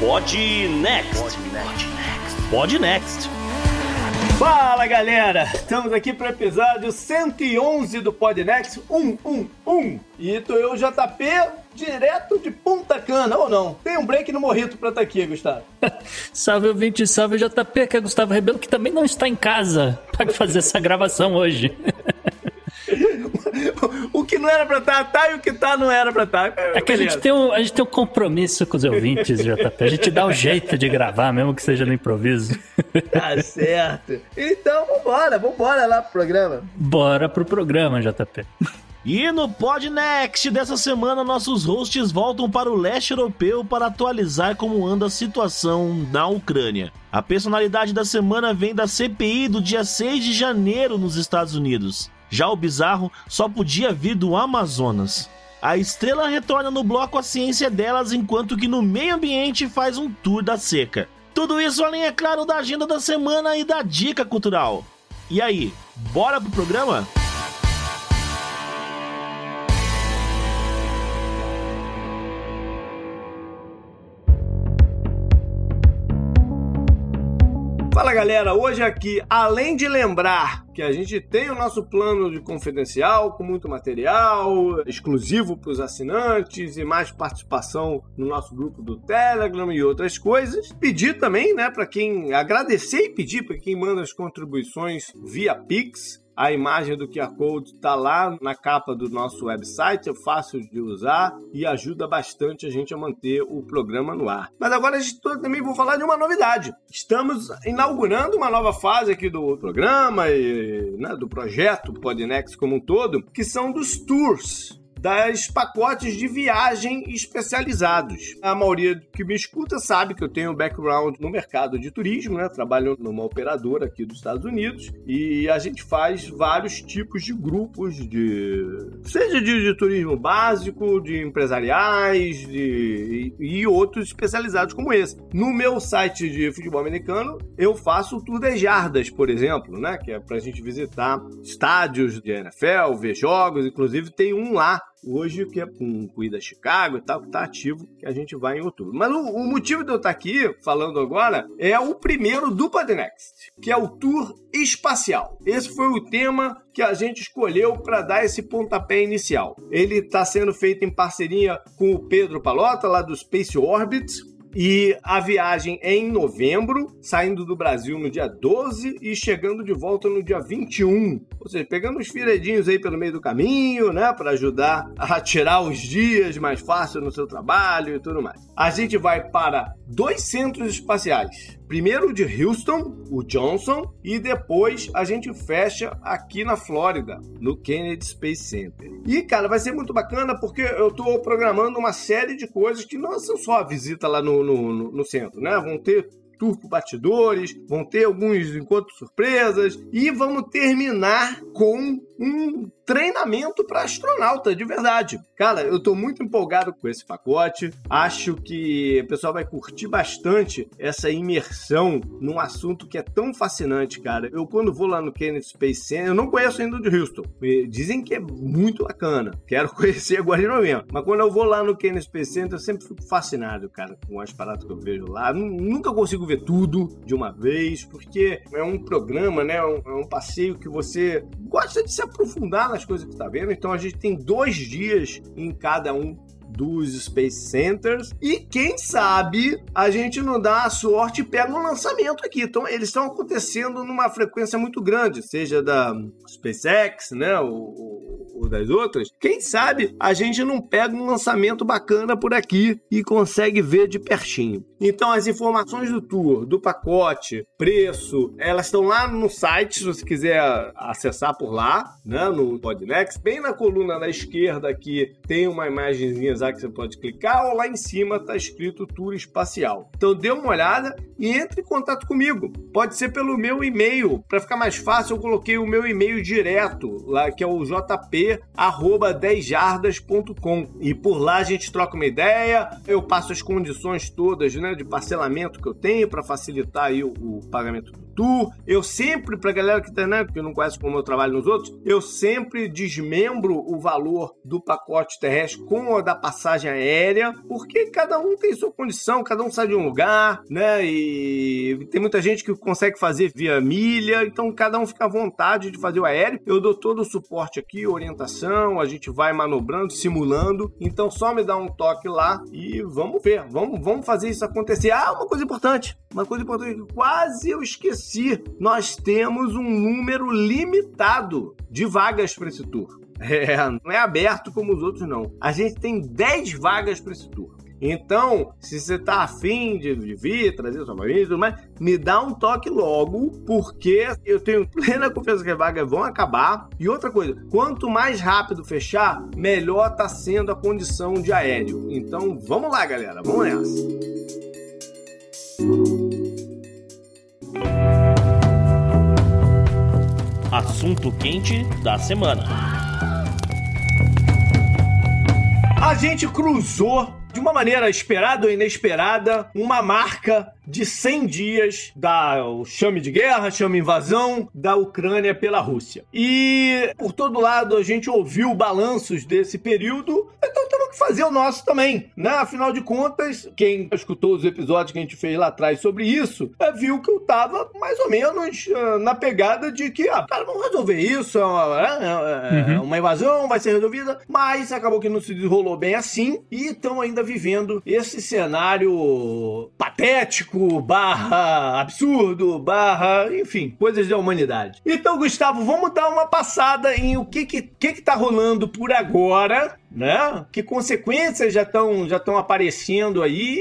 Pod Next. Pod Next. Fala galera, estamos aqui para o episódio 111 do Podnext 111 e tô eu, JP, direto de Punta Cana, ou não? Tem um break no Morrito pra estar tá aqui, Gustavo. salve ouvinte, salve JP, que é Gustavo Rebelo, que também não está em casa para fazer essa gravação hoje. o que não era pra estar, tá, tá, e o que tá não era pra estar. Tá. É que a gente, tem um, a gente tem um compromisso com os ouvintes, JP. A gente dá um jeito de gravar, mesmo que seja no improviso. Tá certo. Então, vambora, vambora lá pro programa. Bora pro programa, JP. E no Podnext dessa semana, nossos hosts voltam para o leste europeu para atualizar como anda a situação na Ucrânia. A personalidade da semana vem da CPI do dia 6 de janeiro nos Estados Unidos. Já o bizarro só podia vir do Amazonas. A estrela retorna no bloco A Ciência Delas, enquanto que no meio ambiente faz um tour da seca. Tudo isso além, é claro, da agenda da semana e da dica cultural. E aí, bora pro programa? Fala galera, hoje aqui, além de lembrar que a gente tem o nosso plano de confidencial com muito material exclusivo para os assinantes e mais participação no nosso grupo do Telegram e outras coisas. Pedir também, né, para quem agradecer e pedir para quem manda as contribuições via Pix a imagem do QR Code está lá na capa do nosso website, é fácil de usar e ajuda bastante a gente a manter o programa no ar. Mas agora a gente também vou falar de uma novidade. Estamos inaugurando uma nova fase aqui do programa e né, do projeto Podnext como um todo, que são dos tours das pacotes de viagem especializados. A maioria que me escuta sabe que eu tenho background no mercado de turismo, né? Trabalho numa operadora aqui dos Estados Unidos e a gente faz vários tipos de grupos de seja de, de turismo básico, de empresariais, de e, e, outros especializados como esse. No meu site de futebol americano, eu faço o Tour das Jardas, por exemplo, né? Que é pra gente visitar estádios de NFL, ver jogos, inclusive tem um lá hoje, que é com Cuida Chicago e tal, que está ativo, que a gente vai em outubro. Mas o, o motivo de eu estar tá aqui falando agora é o primeiro do Podnext, que é o Tour Espacial. Esse foi o tema que a gente escolheu para dar esse pontapé inicial. Ele está sendo feito em parceria com o Pedro Palota, lá do Space Orbit, e a viagem é em novembro, saindo do Brasil no dia 12 e chegando de volta no dia 21. Ou seja, pegando os firedinhos aí pelo meio do caminho, né, para ajudar a tirar os dias mais fácil no seu trabalho e tudo mais. A gente vai para dois centros espaciais Primeiro de Houston, o Johnson, e depois a gente fecha aqui na Flórida, no Kennedy Space Center. E, cara, vai ser muito bacana porque eu estou programando uma série de coisas que não são só a visita lá no, no, no centro, né? Vão ter tour com batidores, vão ter alguns encontros surpresas e vamos terminar com um treinamento para astronauta, de verdade. Cara, eu tô muito empolgado com esse pacote. Acho que o pessoal vai curtir bastante essa imersão num assunto que é tão fascinante, cara. Eu, quando vou lá no Kennedy Space Center, eu não conheço ainda o de Houston. Dizem que é muito bacana. Quero conhecer agora de mesmo. Mas quando eu vou lá no Kennedy Space Center, eu sempre fico fascinado, cara, com as paradas que eu vejo lá. Nunca consigo ver tudo de uma vez, porque é um programa, né? É um, é um passeio que você gosta de se aprofundar nas coisas que está vendo. Então a gente tem dois dias em cada um dos Space Centers. E quem sabe a gente não dá a sorte e pega um lançamento aqui. Então, eles estão acontecendo numa frequência muito grande, seja da SpaceX, né? Ou, ou das outras. Quem sabe a gente não pega um lançamento bacana por aqui e consegue ver de pertinho. Então, as informações do tour, do pacote, preço, elas estão lá no site, se você quiser acessar por lá, né? No Podnext. Bem na coluna da esquerda aqui tem uma imagenzinha que você pode clicar, ou lá em cima está escrito Tour Espacial. Então dê uma olhada e entre em contato comigo. Pode ser pelo meu e-mail. Para ficar mais fácil, eu coloquei o meu e-mail direto, lá que é o jp@10jardas.com. E por lá a gente troca uma ideia, eu passo as condições todas, né, de parcelamento que eu tenho para facilitar aí o, o pagamento do Arthur. Eu sempre, pra galera que tá, né, que não conhece como eu trabalho nos outros, eu sempre desmembro o valor do pacote terrestre com o da passagem aérea, porque cada um tem sua condição, cada um sai de um lugar, né? E tem muita gente que consegue fazer via milha, então cada um fica à vontade de fazer o aéreo. Eu dou todo o suporte aqui, orientação, a gente vai manobrando, simulando. Então só me dá um toque lá e vamos ver, vamos, vamos fazer isso acontecer. Ah, uma coisa importante, uma coisa importante que quase eu esqueci. Nós temos um número limitado de vagas para esse tour. É, não é aberto como os outros, não. A gente tem 10 vagas para esse tour. Então, se você tá afim de, de vir, trazer sua família e tudo mais, me dá um toque logo, porque eu tenho plena confiança que as vagas vão acabar. E outra coisa, quanto mais rápido fechar, melhor tá sendo a condição de aéreo. Então, vamos lá, galera, vamos nessa. Assunto quente da semana. A gente cruzou de uma maneira esperada ou inesperada, uma marca de 100 dias da chame de guerra, chame invasão da Ucrânia pela Rússia. E por todo lado a gente ouviu balanços desse período, então temos que fazer o nosso também, né? Afinal de contas, quem escutou os episódios que a gente fez lá atrás sobre isso, é, viu que eu tava mais ou menos uh, na pegada de que, ah, cara, vamos resolver isso, é uma, é, é uhum. uma invasão, vai ser resolvida, mas acabou que não se desenrolou bem assim e estão ainda vivendo esse cenário patético barra absurdo, barra, enfim, coisas da humanidade. Então, Gustavo, vamos dar uma passada em o que que, que, que tá rolando por agora né? Que consequências já estão já estão aparecendo aí?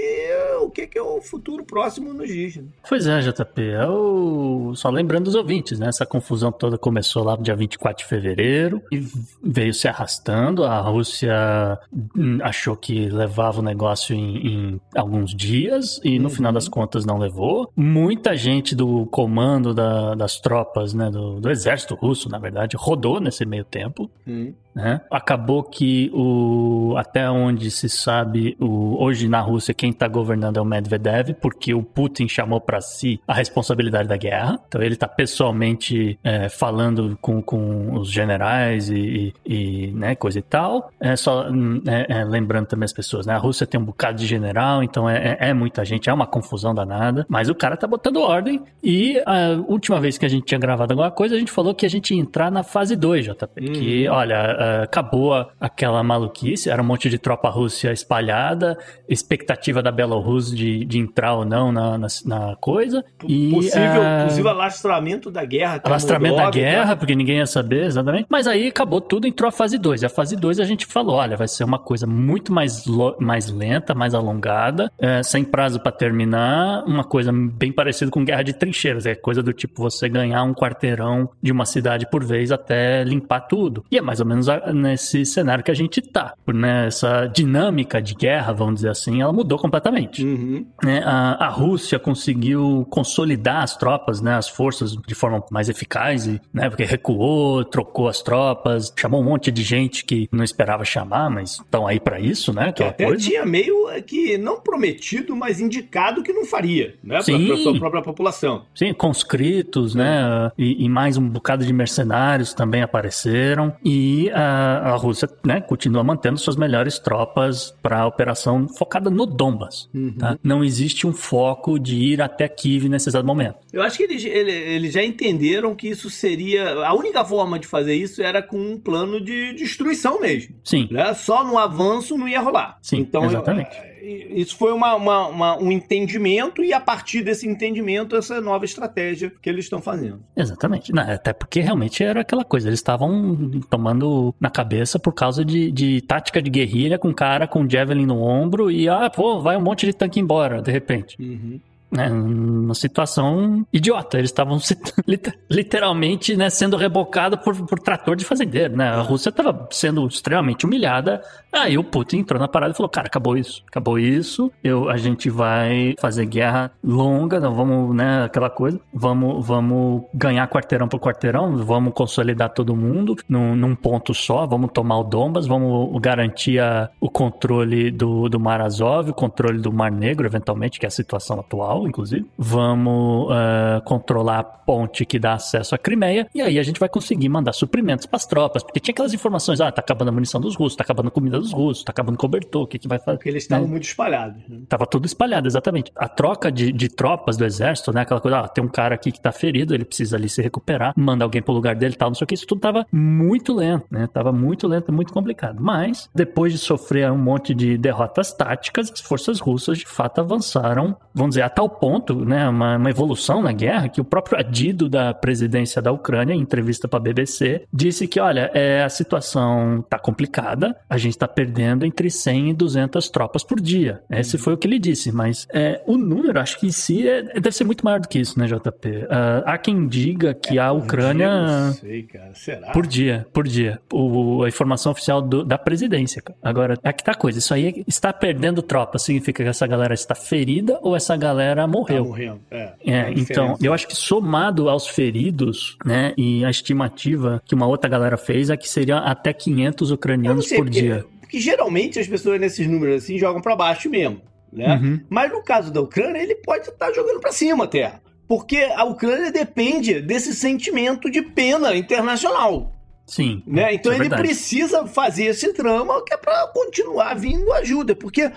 O que, que é o futuro próximo nos diz? Né? Pois é, JP. Eu... Só lembrando os ouvintes, né? Essa confusão toda começou lá no dia 24 de fevereiro e veio se arrastando. A Rússia hum, achou que levava o negócio em, em alguns dias e no uhum. final das contas não levou. Muita gente do comando da, das tropas, né? Do, do exército russo, na verdade, rodou nesse meio tempo. Uhum. Né? Acabou que o até onde se sabe o, hoje na Rússia quem está governando é o Medvedev porque o Putin chamou para si a responsabilidade da guerra. Então ele está pessoalmente é, falando com, com os generais e, e, né, coisa e tal. É só é, é, lembrando também as pessoas, né? A Rússia tem um bocado de general, então é, é, é muita gente, é uma confusão danada. Mas o cara tá botando ordem e a última vez que a gente tinha gravado alguma coisa a gente falou que a gente ia entrar na fase 2, JP. Uhum. Que olha acabou aquela maluquice, era um monte de tropa russa espalhada, expectativa da Belarus de, de entrar ou não na, na, na coisa. E, possível, uh, possível alastramento da guerra. Alastramento da guerra, tá? porque ninguém ia saber exatamente. Mas aí acabou tudo, entrou a fase 2. E a fase 2 a gente falou, olha, vai ser uma coisa muito mais, mais lenta, mais alongada, é, sem prazo para terminar, uma coisa bem parecida com guerra de trincheiras, é coisa do tipo você ganhar um quarteirão de uma cidade por vez até limpar tudo. E é mais ou menos a, nesse cenário que a gente tá. Né? Essa dinâmica de guerra, vamos dizer assim, ela mudou completamente. Uhum. Né? A, a, Rússia conseguiu consolidar as tropas, né? as forças de forma mais eficaz, e, né? porque recuou, trocou as tropas, chamou um monte de gente que não esperava chamar, mas estão aí para isso, né? Que até coisa. tinha meio que não prometido, mas indicado que não faria, né? Para a sua própria população. Sim, conscritos, é. né? E, e, mais um bocado de mercenários também apareceram. E uh, a, Rússia né, continua mantendo suas melhores tropas para a operação focada no Donbas. Uhum. Tá? Não existe um foco de ir até Kiev nesse exato momento. Eu acho que eles, eles já entenderam que isso seria. A única forma de fazer isso era com um plano de destruição mesmo. Sim. Né? Só no avanço não ia rolar. Sim, então, exatamente. Eu, isso foi uma, uma, uma, um entendimento e a partir desse entendimento essa nova estratégia que eles estão fazendo. Exatamente. Não, até porque realmente era aquela coisa, eles estavam tomando na cabeça por causa de, de tática de guerrilha com cara com javelin no ombro e ah, pô, vai um monte de tanque embora de repente. Uhum né, uma situação idiota. Eles estavam literalmente né, sendo rebocados por, por trator de fazendeiro. Né? A Rússia estava sendo extremamente humilhada. Aí o Putin entrou na parada e falou: Cara, acabou isso, acabou isso. Eu, a gente vai fazer guerra longa, não vamos, né, aquela coisa. Vamos, vamos ganhar quarteirão por quarteirão, vamos consolidar todo mundo num, num ponto só. Vamos tomar o Dombas, vamos garantir a, o controle do, do Mar Azov, o controle do Mar Negro, eventualmente, que é a situação atual. Principal, inclusive. Vamos uh, controlar a ponte que dá acesso à Crimeia. E aí a gente vai conseguir mandar suprimentos para as tropas. Porque tinha aquelas informações: ah, tá acabando a munição dos russos, tá acabando a comida dos russos, tá acabando o cobertor, o que, que vai fazer? Porque eles estavam né? muito espalhados. Né? Tava tudo espalhado, exatamente. A troca de, de tropas do exército, né? Aquela coisa, ah, tem um cara aqui que tá ferido, ele precisa ali se recuperar, manda alguém pro lugar dele e tal, não sei o que. Isso tudo tava muito lento, né? Tava muito lento, muito complicado. Mas, depois de sofrer um monte de derrotas táticas, as forças russas de fato avançaram, vamos dizer, a tal ponto, né? Uma, uma evolução na guerra que o próprio adido da presidência da Ucrânia, em entrevista para a BBC, disse que, olha, é, a situação tá complicada, a gente tá perdendo entre 100 e 200 tropas por dia. Esse foi o que ele disse, mas é, o número, acho que em si, é, deve ser muito maior do que isso, né, JP? Uh, há quem diga que é, a Ucrânia. Não sei, cara. Será? Por dia, por dia. O, a informação oficial do, da presidência. Agora, aqui tá a coisa. Isso aí está perdendo tropas. Significa que essa galera está ferida ou essa galera morreu? Tá morrendo. É, é então, eu acho que somado aos feridos, né, e a estimativa que uma outra galera fez é que seriam até 500 ucranianos por porque, dia. Porque geralmente as pessoas nesses números assim jogam para baixo mesmo. Né? Uhum. Mas no caso da Ucrânia, ele pode estar jogando para cima até. Porque a Ucrânia depende desse sentimento de pena internacional. Sim. Né? Então é ele precisa fazer esse drama que é para continuar vindo ajuda. Porque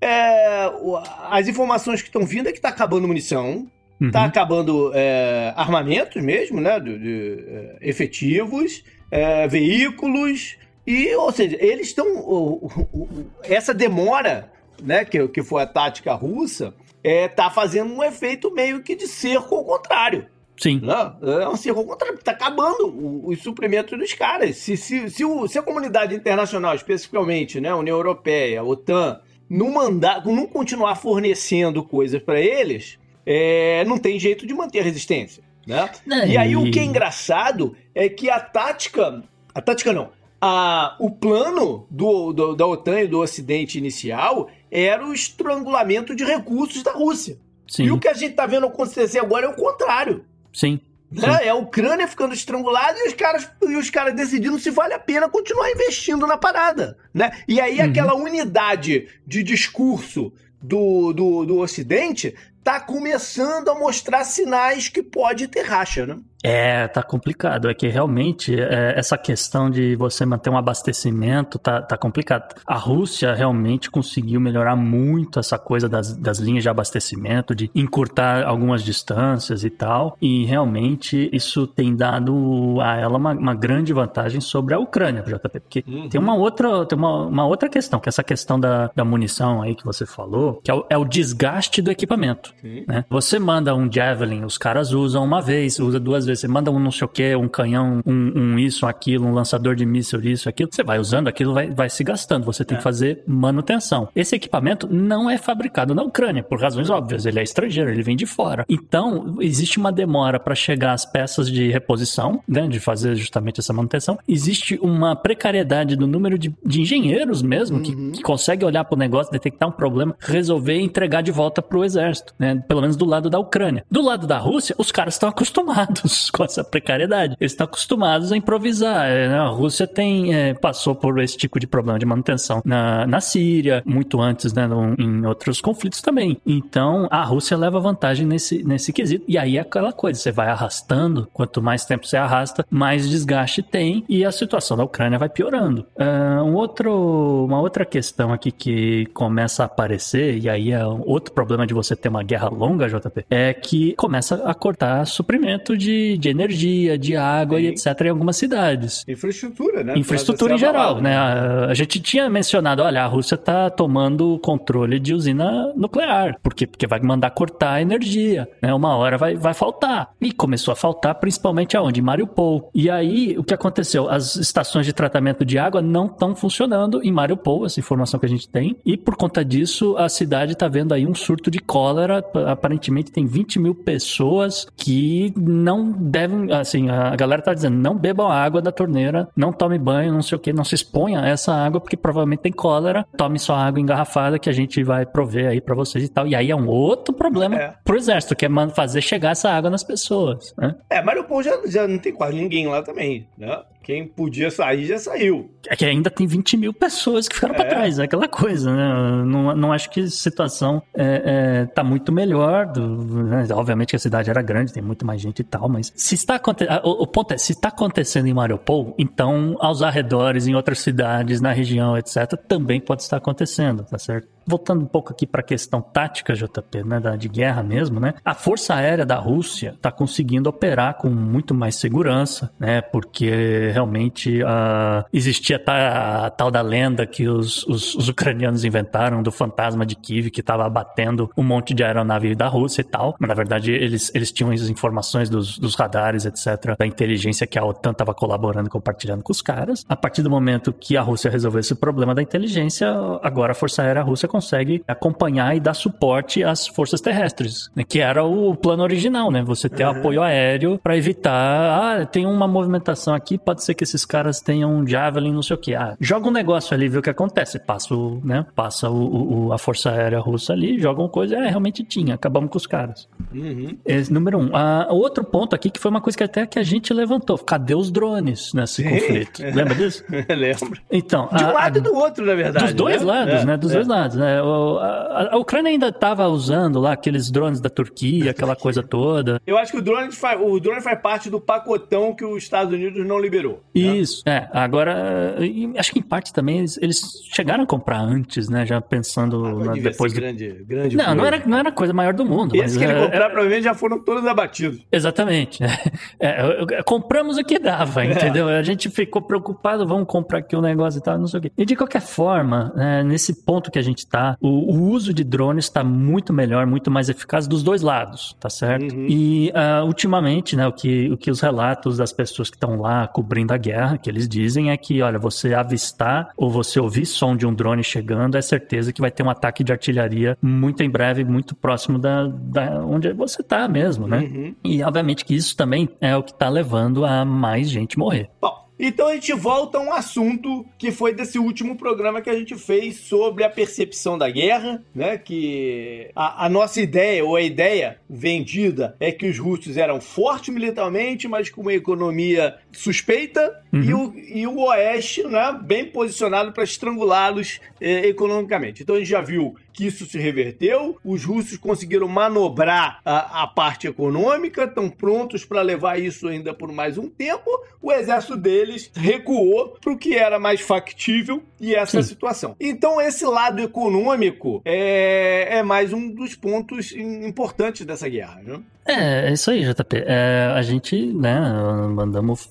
é, as informações que estão vindo é que está acabando munição, está uhum. acabando é, armamentos mesmo, né? De, de é, efetivos, é, veículos. E, ou seja, eles estão. Essa demora, né? Que, que foi a tática russa é, tá fazendo um efeito meio que de cerco ao contrário. Sim. Não, é um cerco ao contrário, tá acabando os suprimentos dos caras. Se, se, se, o, se a comunidade internacional, especificamente, né, União Europeia, OTAN, não, mandar, não continuar fornecendo coisas para eles, é, não tem jeito de manter a resistência. Né? E aí o que é engraçado é que a tática. A tática não. A, o plano do, do, da OTAN e do Ocidente inicial era o estrangulamento de recursos da Rússia. Sim. E o que a gente está vendo acontecer agora é o contrário. Sim. Né? É a Ucrânia ficando estrangulada e os caras e os caras decidindo se vale a pena continuar investindo na parada, né? E aí uhum. aquela unidade de discurso do, do, do Ocidente tá começando a mostrar sinais que pode ter racha, né? É, tá complicado. É que realmente é, essa questão de você manter um abastecimento tá, tá complicado. A Rússia realmente conseguiu melhorar muito essa coisa das, das linhas de abastecimento, de encurtar algumas distâncias e tal. E realmente isso tem dado a ela uma, uma grande vantagem sobre a Ucrânia, JP. Porque uhum. tem uma outra, tem uma, uma outra questão, que é essa questão da, da munição aí que você falou, que é o, é o desgaste do equipamento. Né? Você manda um Javelin, os caras usam uma vez, usa duas vezes. Você manda um não sei o que, um canhão, um, um, isso, aquilo, um lançador de míssil, isso, aquilo. Você vai usando, aquilo vai, vai se gastando. Você tem é. que fazer manutenção. Esse equipamento não é fabricado na Ucrânia, por razões óbvias. Ele é estrangeiro, ele vem de fora. Então, existe uma demora para chegar às peças de reposição, né, de fazer justamente essa manutenção. Existe uma precariedade do número de, de engenheiros mesmo, uhum. que, que consegue olhar para o negócio, detectar um problema, resolver e entregar de volta para o exército, né? Pelo menos do lado da Ucrânia. Do lado da Rússia, os caras estão acostumados com essa precariedade. Eles estão acostumados a improvisar. É, né? A Rússia tem é, passou por esse tipo de problema de manutenção na, na Síria, muito antes, né, em outros conflitos também. Então, a Rússia leva vantagem nesse, nesse quesito. E aí é aquela coisa, você vai arrastando, quanto mais tempo você arrasta, mais desgaste tem e a situação da Ucrânia vai piorando. Uh, um outro, uma outra questão aqui que começa a aparecer, e aí é outro problema de você ter uma guerra longa, JP, é que começa a cortar suprimento de, de energia, de água Sim. e etc. em algumas cidades. Infraestrutura, né? Infraestrutura em geral, né? A, a, gente tinha mencionado, olha, a Rússia está tomando controle de usina nuclear. Por quê? Porque vai mandar cortar a energia, né? Uma hora vai, vai faltar. E começou a faltar principalmente aonde? Em Mariupol. E aí, o que aconteceu? As estações de tratamento de água não estão funcionando em Mariupol, essa informação que a gente tem. E por conta disso, a cidade está vendo aí um surto de cólera aparentemente tem 20 mil pessoas que não devem, assim, a galera tá dizendo, não bebam água da torneira, não tome banho, não sei o que, não se exponha a essa água porque provavelmente tem cólera, tome só água engarrafada que a gente vai prover aí para vocês e tal. E aí é um outro problema é. pro exército, que é fazer chegar essa água nas pessoas, né? É, Mariupol já, já não tem quase ninguém lá também, né? Quem podia sair já saiu. É que ainda tem 20 mil pessoas que ficaram é. para trás, é aquela coisa, né? Não, não acho que a situação é, é, tá muito melhor. Do, né? Obviamente que a cidade era grande, tem muito mais gente e tal, mas se está acontecendo. O, o, ponto é, se está acontecendo em Mariupol, então aos arredores, em outras cidades, na região, etc., também pode estar acontecendo, tá certo? Voltando um pouco aqui para a questão tática, JP, né, da, de guerra mesmo, né? A Força Aérea da Rússia está conseguindo operar com muito mais segurança, né? Porque realmente uh, existia a, tal da lenda que os, os, os, ucranianos inventaram do fantasma de Kiev que estava abatendo um monte de aeronave da Rússia e tal. Mas na verdade eles, eles tinham as informações dos, dos radares, etc., da inteligência que a OTAN estava colaborando, compartilhando com os caras. A partir do momento que a Rússia resolveu esse problema da inteligência, agora a Força Aérea Russa consegue acompanhar e dar suporte às forças terrestres, né? que era o plano original, né? Você ter uhum. apoio aéreo para evitar, ah, tem uma movimentação aqui, pode ser que esses caras tenham um Javelin, não sei o que. Ah, joga um negócio ali, vê o que acontece. Passa, o, né? Passa o, o, a força aérea russa ali, joga uma coisa, é, realmente tinha, acabamos com os caras. Uhum. Esse, número um. Ah, outro ponto aqui que foi uma coisa que até que a gente levantou. Cadê os drones nesse Sim. conflito? Lembra disso? Lembro. Então, de um lado e do outro, na verdade. Dos dois né? lados, é, né? Dos é. dois lados, né? É, a, a, Ucrânia ainda estava usando lá aqueles drones da Turquia, aquela coisa toda. Eu acho que o drone, faz, o drone faz parte do pacotão que os Estados Unidos não liberou. Né? Isso, é. Agora, acho que em parte também eles, eles chegaram a comprar antes, né? Já pensando ah, na, depois. Do... Grande, grande não, não era, não era a coisa maior do mundo. Esses que ele é, comprar, provavelmente já foram todos abatidos. Exatamente. É, compramos o que dava, é. entendeu? A gente ficou preocupado, vamos comprar aqui um negócio e tal, não sei o quê. E de qualquer forma, né, nesse ponto que a gente tá, o, o uso de drones está muito melhor, muito mais eficaz dos dois lados, tá certo? Uhum. E uh, ultimamente, né, o que, o que os relatos das pessoas que estão lá cobrindo a guerra, que eles dizem é que, olha, você avistar ou você ouvir som de um drone chegando, é certeza que vai ter um ataque de artilharia muito em breve, muito próximo da, da onde você está mesmo, né? Uhum. E obviamente que isso também é o que está levando a mais gente morrer. Bom, então a gente volta a um assunto que foi desse último programa que a gente fez sobre a percepção da guerra, né? Que a, a nossa ideia, ou a ideia vendida, é que os russos eram fortes militarmente, mas com uma economia suspeita, uhum. e, o, e o Oeste, né, bem posicionado para estrangulá-los eh, economicamente. Então a gente já viu que isso se reverteu, os russos conseguiram manobrar a, a parte econômica, estão prontos para levar isso ainda por mais um tempo. O exército deles recuou para o que era mais factível e essa é a situação. Então, esse lado econômico é, é mais um dos pontos importantes dessa guerra. Né? É, é isso aí, JP. É, a gente, né, mandamos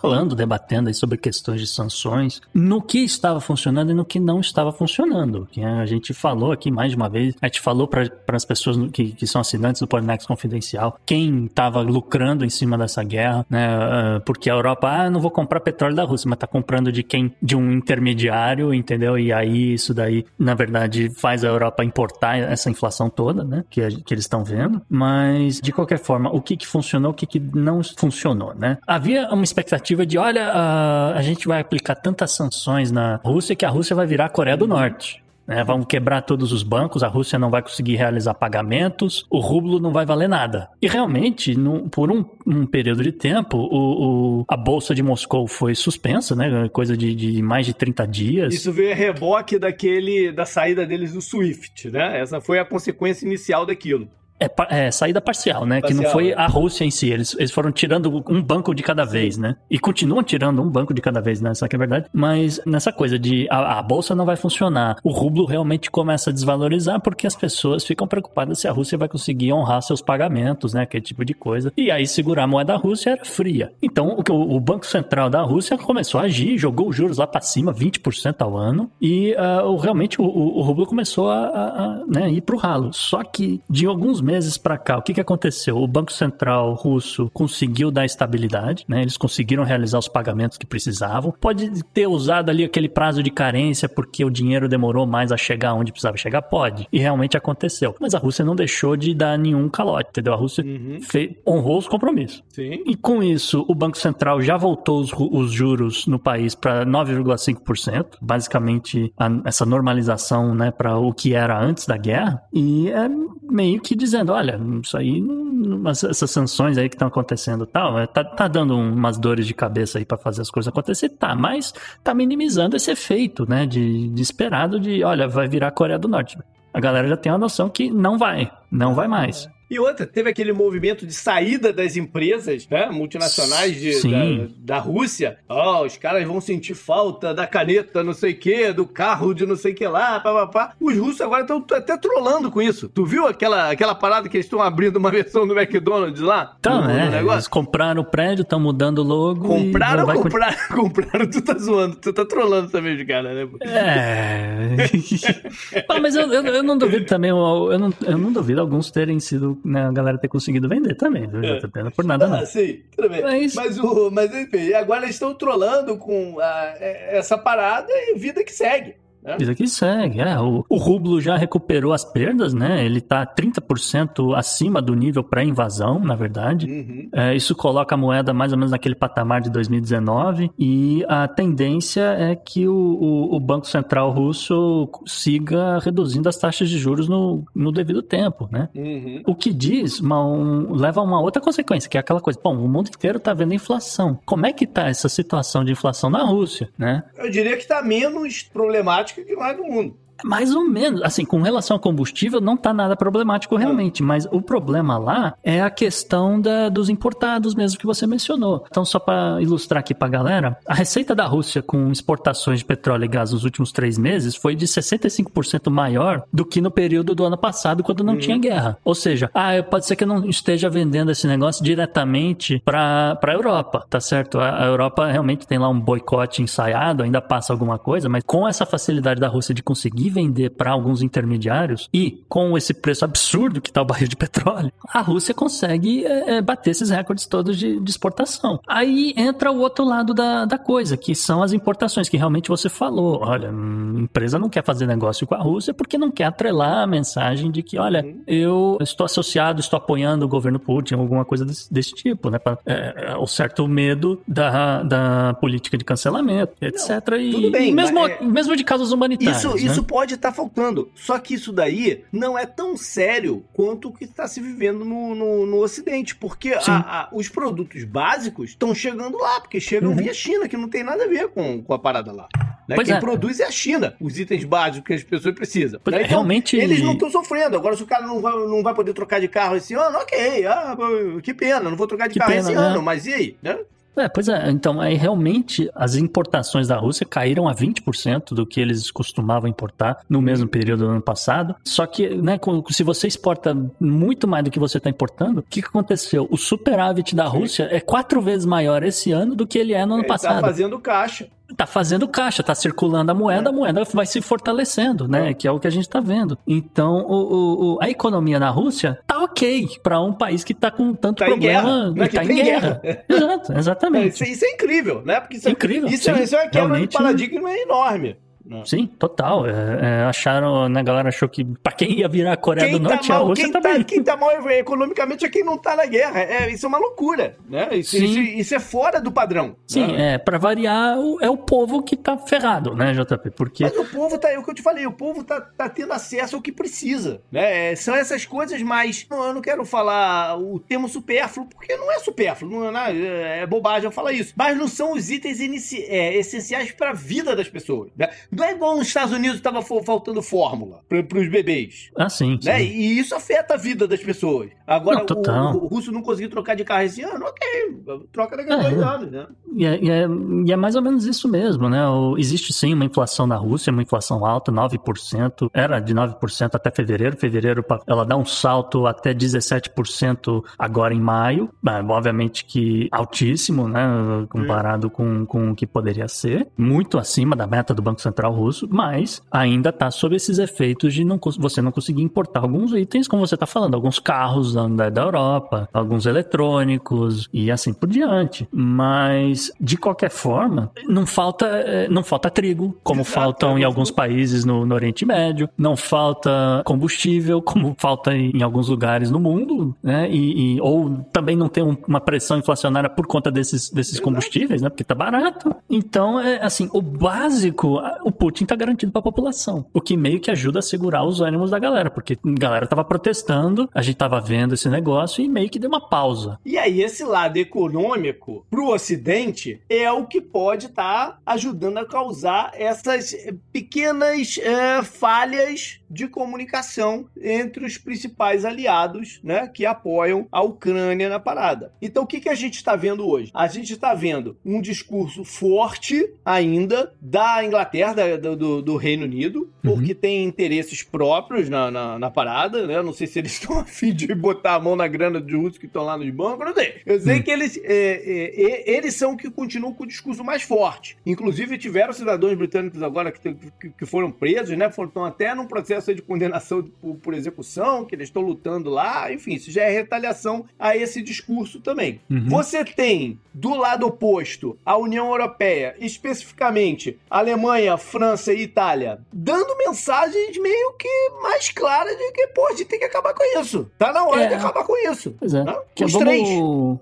falando, debatendo sobre questões de sanções, no que estava funcionando e no que não estava funcionando. A gente falou aqui mais de uma vez, a gente falou para as pessoas que, que são assinantes do Polinex Confidencial quem estava lucrando em cima dessa guerra, né? Ah, porque a Europa, ah, não vou comprar petróleo da Rússia, mas está comprando de quem? De um intermediário, entendeu? E aí isso daí, na verdade, faz a Europa importar essa inflação toda, né? Que, que eles estão vendo. Mas, de qualquer forma, o que, que funcionou, o que, que não funcionou, né? Havia uma expectativa de, olha, a, a gente vai aplicar tantas sanções na Rússia que a Rússia vai virar a Coreia do Norte. Né, vamos quebrar todos os bancos, a Rússia não vai conseguir realizar pagamentos, o rublo não vai valer nada. E realmente, no, por um, um, período de tempo, o, o, a Bolsa de Moscou foi suspensa, né? Coisa de, de, mais de 30 dias. Isso veio a reboque daquele, da saída deles do SWIFT, né? Essa foi a consequência inicial daquilo. É, é, saída parcial, né? Parcial, que não foi é. a Rússia em si. Eles, eles foram tirando um banco de cada vez, né? E continuam tirando um banco de cada vez, né? Isso aqui é verdade. Mas nessa coisa de a, a, bolsa não vai funcionar, o rublo realmente começa a desvalorizar porque as pessoas ficam preocupadas se a Rússia vai conseguir honrar seus pagamentos, né? Aquele tipo de coisa. E aí segurar a moeda russa era fria. Então o, o Banco Central da Rússia começou a agir, jogou os juros lá para cima, 20% ao ano. E uh, realmente o, o, o, rublo começou a, a, a né, ir pro ralo. Só que de alguns meses para cá, o que, que aconteceu? O Banco Central russo conseguiu dar estabilidade, né? Eles conseguiram realizar os pagamentos que precisavam. Pode ter usado ali aquele prazo de carência porque o dinheiro demorou mais a chegar onde precisava chegar? Pode. E realmente aconteceu. Mas a Rússia não deixou de dar nenhum calote, entendeu? A Rússia uhum. fez, honrou os compromissos. Sim. E com isso, o Banco Central já voltou os, os juros no país para 9,5%, basicamente a, essa normalização, né, para o que era antes da guerra. E é meio que dizendo: olha, isso aí essas sanções aí que estão acontecendo tal, é, tá, tá dando umas dores de cabeça aí para fazer as coisas acontecer, tá, mas tá minimizando esse efeito, né, de, de esperado de, olha, vai virar Coreia do Norte. A galera já tem a noção que não vai, não vai mais. E outra, teve aquele movimento de saída das empresas né, multinacionais de, da, da, Rússia. Ó, oh, os caras vão sentir falta da caneta, não sei o quê, do carro de não sei o que lá, papapá. Os russos agora estão até trolando com isso. Tu viu aquela, aquela parada que eles estão abrindo uma versão do McDonald's lá? Então, é. Eles compraram o prédio, estão mudando o logo. Compraram ou compraram? Compraram, tu tá zoando, tu tá trolando também de cara, né? É. ah, mas eu, eu, eu, não duvido também, eu não, eu não duvido alguns terem sido né, a galera ter conseguido vender também, viu? É. Tá por nada, ah, não. Sim, tudo bem. Mas, mas, o, mas enfim, agora eles estão trolando com a, é, essa parada e vida que segue. É. Vida que segue, é. O, o rublo já recuperou as perdas, né? Ele tá 30% acima do nível pré-invasão, na verdade. Uhum. É, isso coloca a moeda mais ou menos naquele patamar de 2019 e a tendência é que o, o, o Banco Central russo siga reduzindo as taxas de juros no, no devido tempo, né? Uhum. O que diz, uma, um, leva a uma outra consequência, que é aquela coisa, bom, o mundo inteiro tá vendo inflação. Como é que tá essa situação de inflação na Rússia, né? Eu diria que tá menos problemático prática que mais do mundo. Mais ou menos. Assim, com relação ao combustível, não tá nada problemático realmente. Mas o problema lá é a questão da, dos importados mesmo que você mencionou. Então, só para ilustrar aqui pra galera, a receita da Rússia com exportações de petróleo e gás nos últimos três meses foi de 65% maior do que no período do ano passado, quando não hum. tinha guerra. Ou seja, ah, pode ser que eu não esteja vendendo esse negócio diretamente para a Europa, tá certo? A, a Europa realmente tem lá um boicote ensaiado, ainda passa alguma coisa, mas com essa facilidade da Rússia de conseguir conseguir vender para alguns intermediários e com esse preço absurdo que está o barril de petróleo, a Rússia consegue é, bater esses recordes todos de, de, exportação. Aí entra o outro lado da, da coisa, que são as importações, que realmente você falou. Olha, a empresa não quer fazer negócio com a Rússia porque não quer atrelar a mensagem de que, olha, eu estou associado, estou apoiando o governo Putin, alguma coisa desse, desse tipo, né? Pra, é, é o certo medo da, da política de cancelamento, etc. Não, e, bem, mesmo, é... mesmo de casos humanitários. Isso, né? isso pode estar tá faltando. Só que isso daí não é tão sério quanto o que está se vivendo no, no, no Ocidente, porque a, a, os produtos básicos estão chegando lá, porque chegam uhum. via China, que não tem nada a ver com, com a parada lá. Né? Quem é. produz é a China, os itens básicos que as pessoas precisam. Né? Então, realmente... Eles não estão sofrendo. Agora, se o cara não vai, não vai poder trocar de carro esse ano, ok, ah, que pena, não vou trocar de que carro pena, esse né? ano, mas e aí? Né? É, pois é, então aí realmente as importações da Rússia caíram a 20% do que eles costumavam importar no mesmo período do ano passado. Só que, né, se você exporta muito mais do que você está importando, o que, que aconteceu? O superávit da Rússia é quatro vezes maior esse ano do que ele é no ano ele tá passado. Está fazendo caixa tá fazendo caixa, tá circulando a moeda, a moeda vai se fortalecendo, né? Que é o que a gente tá vendo. Então, o, o a economia na Rússia tá ok para um país que tá com tanto tá problema em guerra, tá em guerra. guerra. Exato, exatamente. É, isso, isso, é incrível, né? Porque isso é incrível. Isso, é, sim, isso é uma quebra de paradigma enorme. Né? Sim, total. É, é, acharam, né, a galera achou que pra quem ia virar a Coreia quem do Norte, tá mal, a Rússia quem tá, tá Quem tá mal economicamente é quem não tá na guerra. É, isso é uma loucura, né? Isso, isso, isso, é fora do padrão. Sim, né? é, pra variar, é o povo que tá ferrado, né, JP? Porque... Mas o povo tá, é o que eu te falei, o povo tá, tá tendo acesso ao que precisa, né? É, são essas coisas mais... Não, eu não quero falar o termo supérfluo, porque não é supérfluo, não é, né? é bobagem eu falar isso. Mas não são os itens inici... é, essenciais pra vida das pessoas, né? Não é igual nos Estados Unidos estava faltando fórmula para os bebês. Ah, sim, né? sim. E isso afeta a vida das pessoas. Agora, não, o, o, russo não conseguiu trocar de carro esse ano, ok, troca daqui a é, dois anos, né? E é, e, é, e é, mais ou menos isso mesmo, né? O, existe sim uma inflação na Rússia, uma inflação alta, 9%, era de 9% até fevereiro. Fevereiro ela dá um salto até 17% agora em maio. obviamente que altíssimo, né? Comparado hum. com, com o que poderia ser. Muito acima da meta do Banco Central russo, mas ainda está sob esses efeitos de não, você não conseguir importar alguns itens, como você está falando, alguns carros da, da Europa, alguns eletrônicos e assim por diante. Mas, de qualquer forma, não falta, eh, não falta trigo, como Exato, faltam em alguns países no, no, Oriente Médio, não falta combustível, como falta em, em alguns lugares no mundo, né? E, e ou também não tem um, uma pressão inflacionária por conta desses, desses combustíveis, né? Porque tá barato. Então, é assim, o básico, o Putin tá garantido pra população. O que meio que ajuda a segurar os ânimos da galera, porque a galera tava protestando, a gente tava vendo esse negócio e meio que deu uma pausa. E aí, esse lado econômico pro Ocidente é o que pode estar tá ajudando a causar essas pequenas é, falhas de comunicação entre os principais aliados, né, que apoiam a Ucrânia na parada. Então, o que, que a gente está vendo hoje? A gente está vendo um discurso forte ainda da Inglaterra, da, do, do, Reino Unido, uhum. porque tem interesses próprios na, na, na, parada, né? Não sei se eles estão a fim de botar a mão na grana de russos que estão lá nos bancos, não sei. Eu sei uhum. que eles, é, é, eles são que continuam com o discurso mais forte. Inclusive, tiveram cidadãos britânicos agora que, que, que foram presos, né? Foram até num processo de condenação por, por execução, que eles estão lutando lá, enfim, isso já é retaliação a esse discurso também. Uhum. Você tem, do lado oposto, a União Europeia, especificamente Alemanha, França e Itália, dando mensagens meio que mais claras de que, pô, a gente tem que acabar com isso. Tá na hora é. de acabar com isso. Pois é. Né? Os vamos, três.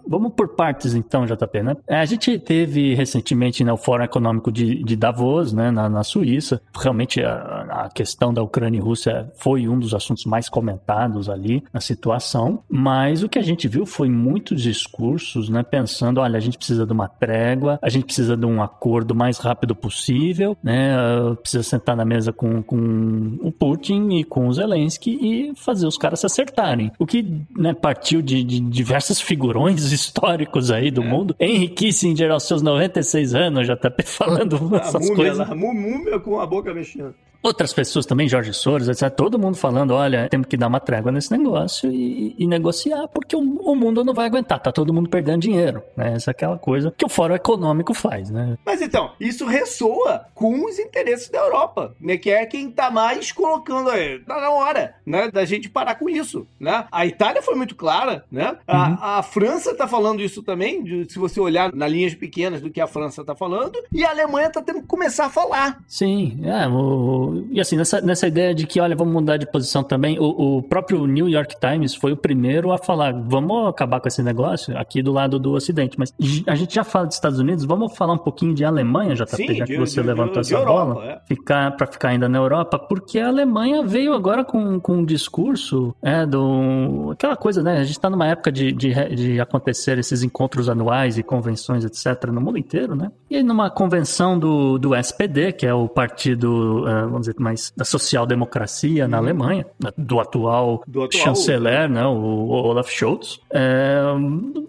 Vamos por partes, então, JP, né? É, a gente teve recentemente né, o Fórum Econômico de, de Davos, né, na, na Suíça. Realmente a, a questão da Ucrânia Rússia foi um dos assuntos mais comentados ali na situação, mas o que a gente viu foi muitos discursos, né, pensando, olha, a gente precisa de uma trégua, a gente precisa de um acordo mais rápido possível, né, precisa sentar na mesa com, com o Putin e com o Zelensky e fazer os caras se acertarem. O que, né, partiu de, de diversos figurões históricos aí do é. mundo. Henry Kissinger aos seus 96 anos já tá falando essas múmia, coisas. Lá, múmia com a boca mexendo outras pessoas também, Jorge Soros, etc. Todo mundo falando, olha, temos que dar uma trégua nesse negócio e, e negociar, porque o, o, mundo não vai aguentar, tá todo mundo perdendo dinheiro, né? Essa é aquela coisa que o Fórum Econômico faz, né? Mas então, isso ressoa com os interesses da Europa, né? Que é quem tá mais colocando aí, tá na hora, né? Da gente parar com isso, né? A Itália foi muito clara, né? A, uhum. a França tá falando isso também, de, se você olhar nas linhas pequenas do que a França tá falando, e a Alemanha tá tendo que começar a falar. Sim, é, o, e assim, nessa, nessa ideia de que, olha, vamos mudar de posição também, o, o próprio New York Times foi o primeiro a falar, vamos acabar com esse negócio aqui do lado do Ocidente. Mas a gente já fala dos Estados Unidos, vamos falar um pouquinho de Alemanha, JP, Sim, já que você de, levantou de, essa Europa, bola, é. ficar, para ficar ainda na Europa, porque a Alemanha veio agora com, com um discurso, é, do, aquela coisa, né, a gente está numa época de, de, de acontecer esses encontros anuais e convenções, etc., no mundo inteiro, né, e aí numa convenção do, do SPD, que é o partido, uh, vamos dizer, mais da social-democracia na uhum. Alemanha, do atual, do atual chanceler, né, o Olaf Scholz. É,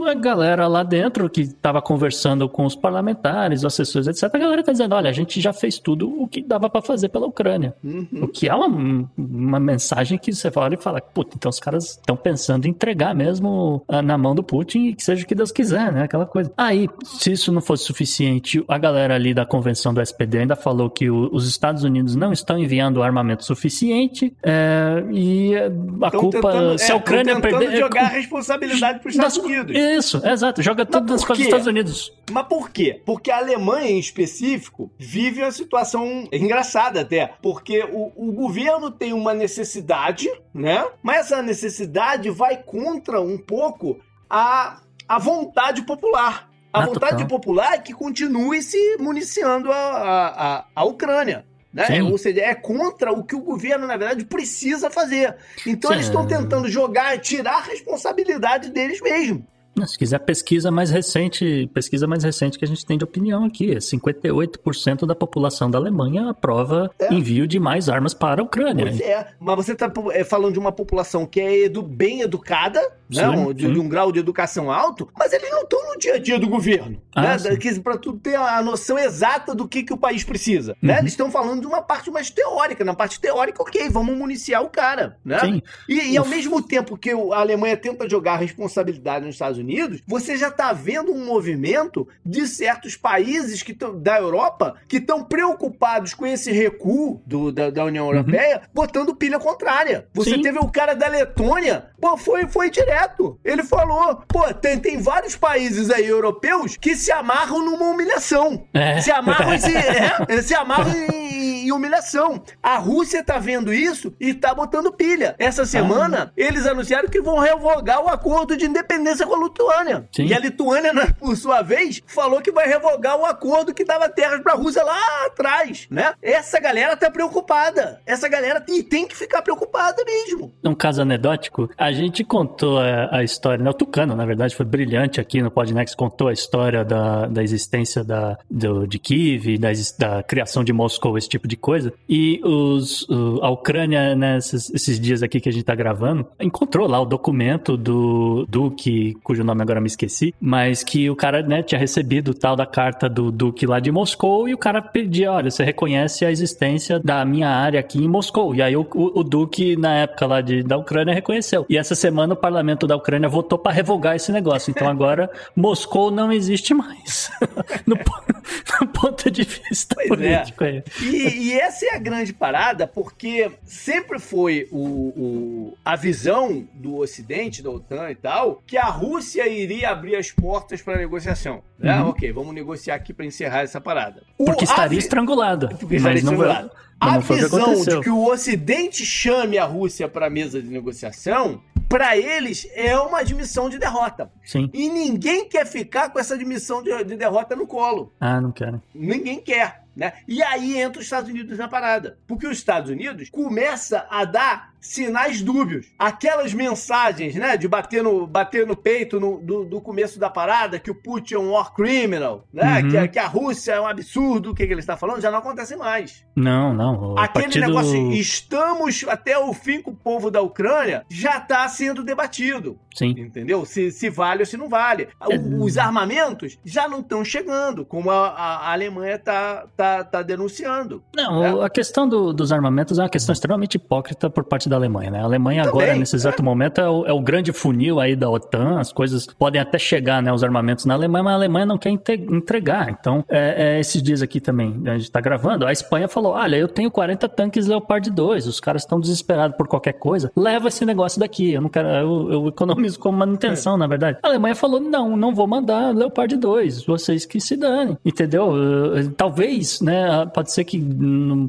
a galera lá dentro que estava conversando com os parlamentares, os assessores, etc., a galera está dizendo: olha, a gente já fez tudo o que dava para fazer pela Ucrânia. Uhum. O que é uma, uma mensagem que você fala e fala: puta, então os caras estão pensando em entregar mesmo ah, na mão do Putin e que seja o que Deus quiser, né? Aquela coisa. Aí, se isso não fosse suficiente, a galera ali da convenção do SPD ainda falou que o, os Estados Unidos não estão enviando armamento suficiente é, e a culpa tentando, se a é, Ucrânia perder jogar a responsabilidade para os Estados Unidos. Isso, exato, joga tudo nas costas dos Estados Unidos. Mas por quê? Porque a Alemanha em específico vive uma situação engraçada até, porque o, o governo tem uma necessidade, né? Mas essa necessidade vai contra um pouco a a vontade popular. A ah, vontade total. popular é que continue se municiando a, a, a, a Ucrânia. Né? Ou seja, é contra o que o governo, na verdade, precisa fazer. Então Sim. eles estão tentando jogar, tirar a responsabilidade deles mesmos. Se quiser pesquisa mais recente, pesquisa mais recente que a gente tem de opinião aqui, 58% da população da Alemanha aprova é. envio de mais armas para a Ucrânia. Pois é, mas você está é, falando de uma população que é edu bem educada, né? sim, né? de, de, um grau de educação alto, mas eles não estão no dia a dia do governo, ah, né? Para tu ter a noção exata do que, que o país precisa, né? uhum. né? Eles estão falando de uma parte mais teórica, na parte teórica, ok, vamos municiar o cara, né? Sim. E, e ao mesmo tempo que a Alemanha tenta jogar a responsabilidade nos Estados Unidos, Unidos, você já está vendo um movimento de certos países que tão, da Europa que estão preocupados com esse recuo do, da, da, União uhum. Europeia, uhum. botando pilha contrária. Você Sim. teve o cara da Letônia, pô, foi, foi direto direto. Ele falou, pô, tem, tem vários países aí europeus que se amarram numa humilhação. É. Se amarram, se, é, se amarram em, em, humilhação. A Rússia tá vendo isso e tá botando pilha. Essa semana, ah. eles anunciaram que vão revogar o acordo de independência com a Lituânia. Sim. E a Lituânia, né, por sua vez, falou que vai revogar o acordo que dava terras pra Rússia lá atrás, né? Essa galera tá preocupada. Essa galera e tem que ficar preocupada mesmo. Um caso anedótico, a gente contou a, a história, né? O Tucano, na verdade, foi brilhante aqui no Podnext, contou a história da, da existência da, do, de Kiev, da, da criação de Moscou, esse tipo de coisa. E os, o, a Ucrânia, nesses né, esses dias aqui que a gente tá gravando, encontrou lá o documento do Duque, cujo nome agora me esqueci, mas que o cara né, tinha recebido tal da carta do Duque lá de Moscou e o cara pedia, olha, você reconhece a existência da minha área aqui em Moscou. E aí o, o, o Duque, na época lá de, da Ucrânia, reconheceu. E essa semana o parlamento da Ucrânia votou para revogar esse negócio. Então agora Moscou não existe mais. no, no, ponto de vista pois é. político. É. E, e, essa é a grande parada, porque sempre foi o, o, a visão do Ocidente, da OTAN e tal, que a Rússia iria abrir as portas para negociação. Né? Uhum. Ok, vamos negociar aqui para encerrar essa parada. Porque estaria estrangulada. Porque estaria estrangulada. A visão que de que o Ocidente chame a Rússia para a mesa de negociação, para eles é uma admissão de derrota. Sim. E ninguém quer ficar com essa admissão de, de derrota no colo. Ah, não quero. Ninguém quer. Né? E aí entra os Estados Unidos na parada. Porque os Estados Unidos começa a dar sinais dúbios. Aquelas mensagens, né, de bater no, bater no peito no, do, do começo da parada, que o Putin é um war criminal, né, uhum. que, que, a Rússia é um absurdo, o que, que ele está falando, já não acontece mais. Não, não. Aquele partido... negócio, estamos até o fim com o povo da Ucrânia, já está sendo debatido. Sim. Entendeu? Se, se vale ou se não vale. É... Os armamentos já não estão chegando, como a, a, Alemanha está tá, tá denunciando. Não, né? a questão do, dos armamentos é uma questão extremamente hipócrita por parte da Alemanha, né? A Alemanha Também, agora, nesse exato é. momento, é o, é o, grande funil aí da OTAN, as coisas podem até chegar, né, os armamentos na Alemanha, mas a Alemanha não quer entregar. Então, é, é, esses dias aqui também, a gente tá gravando, a Espanha falou, olha, eu tenho 40 tanques Leopard 2, os caras estão desesperados por qualquer coisa, leva esse negócio daqui, eu não quero, eu, eu economizo como manutenção, é. na verdade. A Alemanha falou, não, não vou mandar Leopard 2, vocês que se danem, entendeu? Talvez, né, pode ser que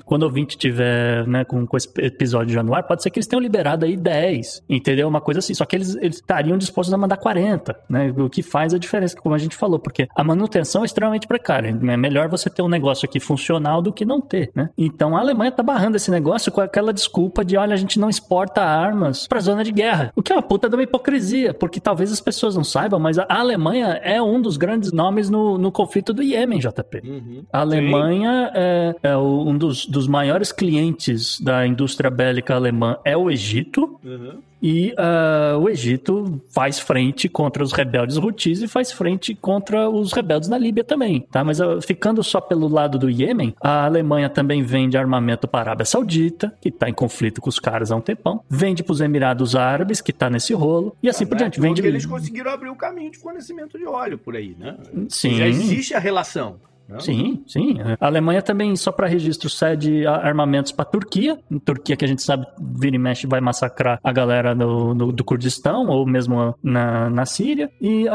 quando o ouvinte tiver, né, com, com esse episódio de januário, pode ser que eles tenham liberado aí 10, entendeu? Uma coisa assim. Só que eles, eles estariam dispostos a mandar 40, né? O que faz a diferença, como a gente falou, porque a manutenção é extremamente precária. É melhor você ter um negócio aqui funcional do que não ter, né? Então a Alemanha tá barrando esse negócio com aquela desculpa de, olha, a gente não exporta armas pra zona de guerra. O que é uma puta de uma hipocrisia, porque talvez as pessoas não saibam, mas a Alemanha é um dos grandes nomes no, no conflito do Iêmen, JP. Uhum. A Alemanha é, é, um dos, dos maiores clientes da indústria bélica alemã é o Egito. Uhum. E uh, o Egito faz frente contra os rebeldes Houthis e faz frente contra os rebeldes na Líbia também, tá? Mas uh, ficando só pelo lado do Iêmen, a Alemanha também vende armamento para a Arábia Saudita, que está em conflito com os caras há um tempão, vende para os Emirados Árabes, que está nesse rolo, e assim ah, por diante. Vende... eles conseguiram abrir o caminho de fornecimento de óleo por aí, né? Sim. Já existe a relação. Não? Sim, sim. A Alemanha também, só para registro, cede armamentos para a Turquia. A Turquia, que a gente sabe, vira e mexe, vai massacrar a galera no, no, do Kurdistão ou mesmo na, na Síria. E,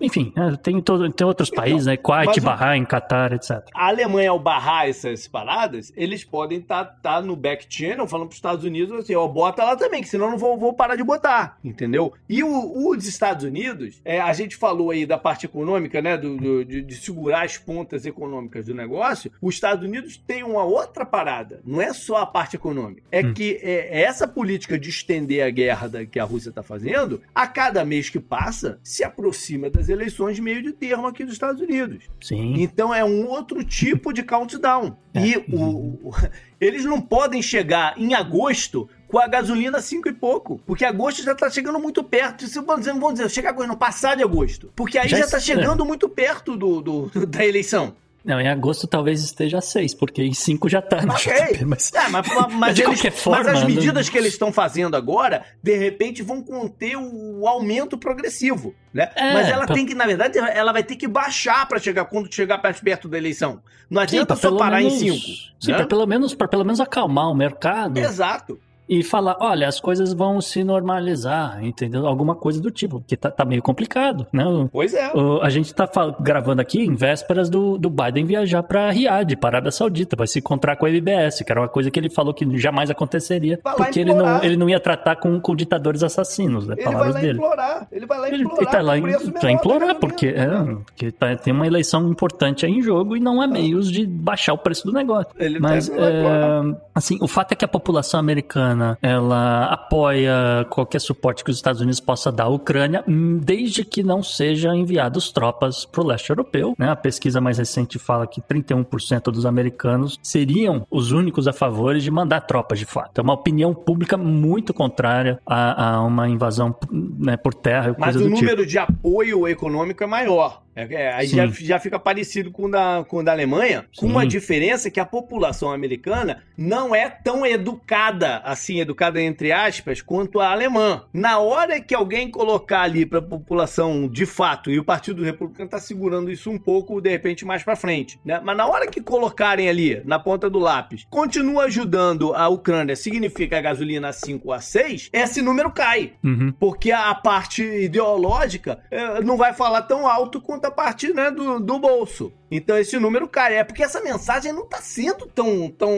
enfim, né, tem, todo, tem outros então, países, né? Kuwait, Bahrein, Qatar, etc. A Alemanha, ao barrar essas paradas, eles podem estar tá, tá no back channel falando para os Estados Unidos assim: ó, bota lá também, que senão não vou, vou parar de botar, entendeu? E o, os Estados Unidos, é, a gente falou aí da parte econômica, né? Do, do de, de segurar as pontas pontas econômicas do negócio, os Estados Unidos têm uma outra parada. Não é só a parte econômica. É hum. que é, é essa política de estender a guerra da, que a Rússia está fazendo, a cada mês que passa, se aproxima das eleições de meio de termo aqui dos Estados Unidos. Sim. Então é um outro tipo de countdown. É. E o, o, eles não podem chegar em agosto com a gasolina 5 e pouco. Porque agosto já tá chegando muito perto. Se vamos dizer, vamos dizer, chega agosto, não passar de agosto. Porque aí já, já tá chegando é. muito perto do, do, da eleição. Não, em agosto talvez esteja 6, porque em 5 já tá no okay. JP, mas... É, mas, mas, mas, de eles, forma, mas as medidas não... que eles estão fazendo agora, de repente, vão conter o aumento progressivo, né? É, mas ela pra... tem que, na verdade, ela vai ter que baixar para chegar quando chegar perto da eleição. Não adianta Sim, só parar menos... em 5. Sim, né? para pelo menos para pelo menos acalmar o mercado. Exato. E falar, olha, as coisas vão se normalizar, entendeu? Alguma coisa do tipo, porque tá, tá meio complicado, né? Pois é. O, a gente tá gravando aqui em vésperas do, do Biden viajar para Riad, Parada Saudita, vai se encontrar com a MBS, que era uma coisa que ele falou que jamais aconteceria, porque ele não, ele não ia tratar com, com ditadores assassinos, né? Ele palavras vai lá dele. implorar, ele vai lá Ele, implorar. ele tá lá em- pra implorar, porque, é, porque tá- tem uma eleição importante aí em jogo e não há meios de baixar o preço do negócio. Ele Mas, é, assim, o fato é que a população americana, ela apoia qualquer suporte que os Estados Unidos possa dar à Ucrânia, hum, desde que não sejam enviados tropas pro leste europeu, né? A pesquisa mais recente fala que 31% dos americanos seriam os únicos a favor de mandar tropas de fato. É uma opinião pública muito contrária a, a uma invasão né, por terra Mas o tipo. número de apoio econômico é maior. É, é, aí já, já fica parecido com o da, com o da Alemanha, com Sim. uma diferença que a população americana não é tão educada, assim, educada entre aspas, quanto a alemã. Na hora que alguém colocar ali para a população de fato, e o Partido Republicano está segurando isso um pouco, de repente, mais para frente, né? Mas na hora que colocarem ali, na ponta do lápis, continua ajudando a Ucrânia, significa a gasolina 5 a 6, esse número cai. Uhum. Porque a parte ideológica eh, não vai falar tão alto quanto a parte né, do, do bolso. Então esse número cai. É porque essa mensagem não está sendo tão, tão,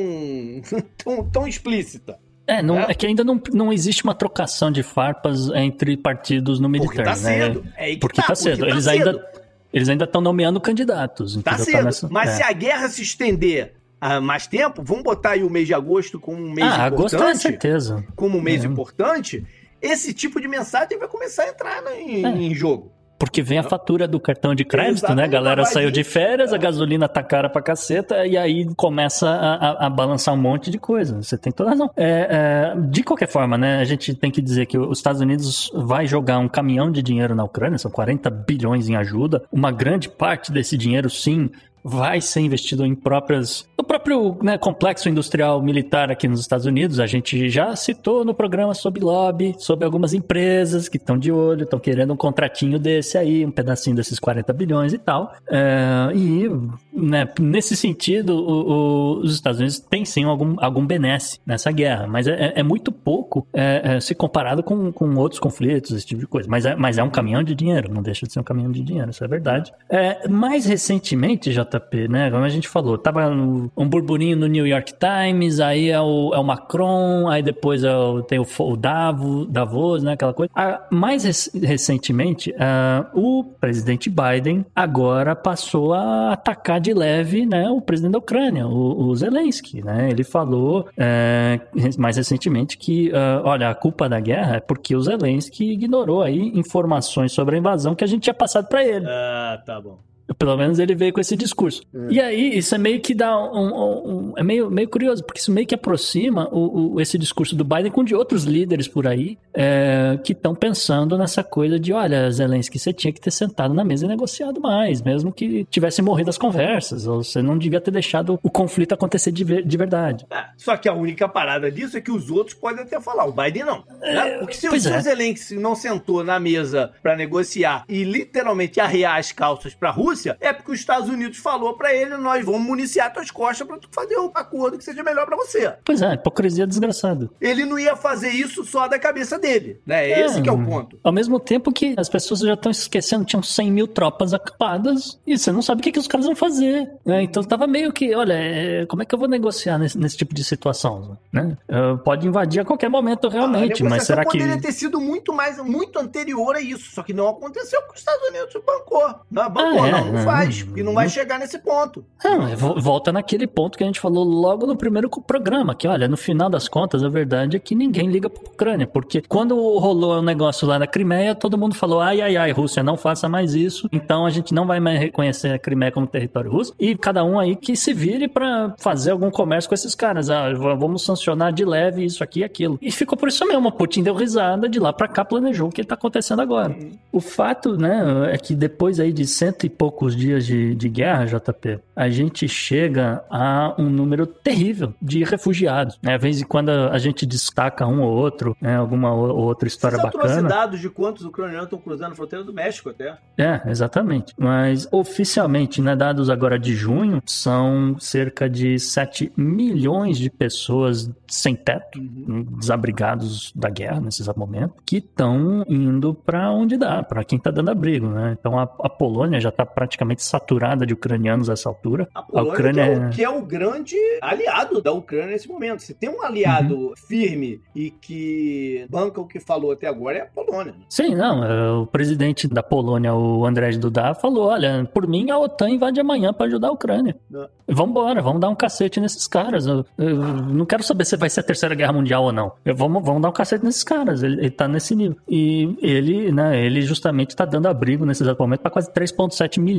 tão, tão explícita. É, não, É. é que ainda não, não existe uma trocação de farpas entre partidos no Porque militar, tá né? É Porque tá cedo. Eles ainda eles ainda estão nomeando candidatos. Tá entendeu? cedo. nessa- Mas é. se a guerra se estender a mais tempo, vamos botar aí o mês de agosto como um mês ah, agosto é importante. certeza. como um mês É. importante. Esse tipo de mensagem vai começar a entrar né, em, É. em jogo. Porque vem a fatura do cartão de crédito, né? A Exatamente, galera saiu de férias, É. a gasolina tá cara pra caceta, e aí começa a, a- a balançar um monte de coisa. Você tem toda razão. É, é, de qualquer forma, né? A gente tem que dizer que os Estados Unidos vai jogar um caminhão de dinheiro na Ucrânia, são 40 bilhões em ajuda. Uma grande parte desse dinheiro, sim, vai ser investido em próprias. No próprio né, complexo industrial militar aqui nos Estados Unidos. A gente já citou no programa sobre lobby, sobre algumas empresas que estão de olho, estão querendo um contratinho desse aí, um pedacinho desses 40 bilhões e tal. É, e né, nesse sentido, o- o- os Estados Unidos têm sim algum, algum benesse nessa guerra, mas é, é muito pouco é, é, se comparado com, com outros conflitos, esse tipo de coisa. Mas é, mas é um caminhão de dinheiro, não deixa de ser um caminhão de dinheiro, isso é verdade. É, mais recentemente, JP, né, como a gente falou, tava um burburinho no New York Times, aí é o, é o Macron, aí depois é o- tem o, o Davo, Davos, né, aquela coisa. Ah, mais rec- recentemente, ah, o presidente Biden agora passou a atacar de leve, né, o presidente da Ucrânia, o, o Zelensky, né, ele falou é, mais recentemente que, ah, olha, a culpa da guerra é porque o Zelensky ignorou aí informações sobre a invasão que a gente tinha passado para ele. Ah, tá bom. Pelo menos ele veio com esse discurso. E aí, isso é meio que dá um. um- um- é meio, meio curioso, porque isso meio que aproxima o, o- esse discurso do Biden com de outros líderes por aí é, que estão pensando nessa coisa de: olha, Zelensky, você tinha que ter sentado na mesa e negociado mais, mesmo que tivesse morrido as conversas, ou você não devia ter deixado o conflito acontecer de, ver- de verdade. É, Só que a única parada disso é que os outros podem até falar, o Biden não. né? Porque se, o- pois se é. o Zelensky não sentou na mesa pra negociar e literalmente arrear as calças pra Rússia, é porque os Estados Unidos falou pra ele, nós vamos municiar tuas costas pra tu fazer um acordo que seja melhor pra você. Pois é, hipocrisia desgraçada. Ele não ia fazer isso só da cabeça dele, né? Esse que é o ponto. Ao mesmo tempo que as pessoas já estão esquecendo, tinham 100 mil tropas acampadas e você não sabe o que, que os caras vão fazer. né? Então tava meio que, olha, é, como é que eu vou negociar nesse, nesse tipo de situação? Né? Uh, pode invadir a qualquer momento realmente, a mas será que. poderia ter sido muito mais, muito anterior a isso, só que não aconteceu porque os Estados Unidos bancou. Não, bancou, Ah, é, não, não é. faz, porque não vai chegar nesse ponto. Não, é, vo- volta naquele ponto que a gente falou logo no primeiro programa, que olha, no final das contas, a verdade é que ninguém liga pra Ucrânia, porque quando rolou o negócio lá na Crimeia, todo mundo falou, ai, ai, ai, Rússia, não faça mais isso, então a gente não vai mais reconhecer a Crimeia como território russo, e cada um aí que se vire pra fazer algum comércio com esses caras, ah, vamos sancionar de leve isso aqui e aquilo. E ficou por isso mesmo, Putin deu risada, de lá pra cá planejou o que tá acontecendo agora. O fato, né, é que depois aí de cento e poucos poucos dias de, de guerra, JP, a gente chega a um número terrível de refugiados. Né? Às vezes, quando a gente destaca um ou outro, né? alguma ou outra história Vocês bacana. dados de quantos ucranianos estão cruzando a fronteira do México até. É, exatamente. Mas oficialmente, né, dados agora de junho, são cerca de 7 milhões de pessoas sem teto, Uhum. desabrigados da guerra nesse momento, que estão indo para onde dá, para quem tá dando abrigo, né? Então a, a Polônia já tá praticamente saturada de ucranianos a essa altura. A Polônia, Ucrânia que, é é- o, que é o grande aliado da Ucrânia nesse momento. Se tem um aliado Uhum. firme e que banca o que falou até agora, é a Polônia. Sim, não, é, o presidente da Polônia, o Andrzej Duda, falou, olha, por mim a OTAN invade amanhã para ajudar a Ucrânia. É. Vambora, vamos dar um cacete nesses caras. Eu, eu não quero saber se vai ser a terceira guerra mundial ou não. Eu- vamos, vamos dar um cacete nesses caras. Ele, ele tá nesse nível. E ele, né, ele justamente tá dando abrigo nesse exato momento para quase 3,7 milhões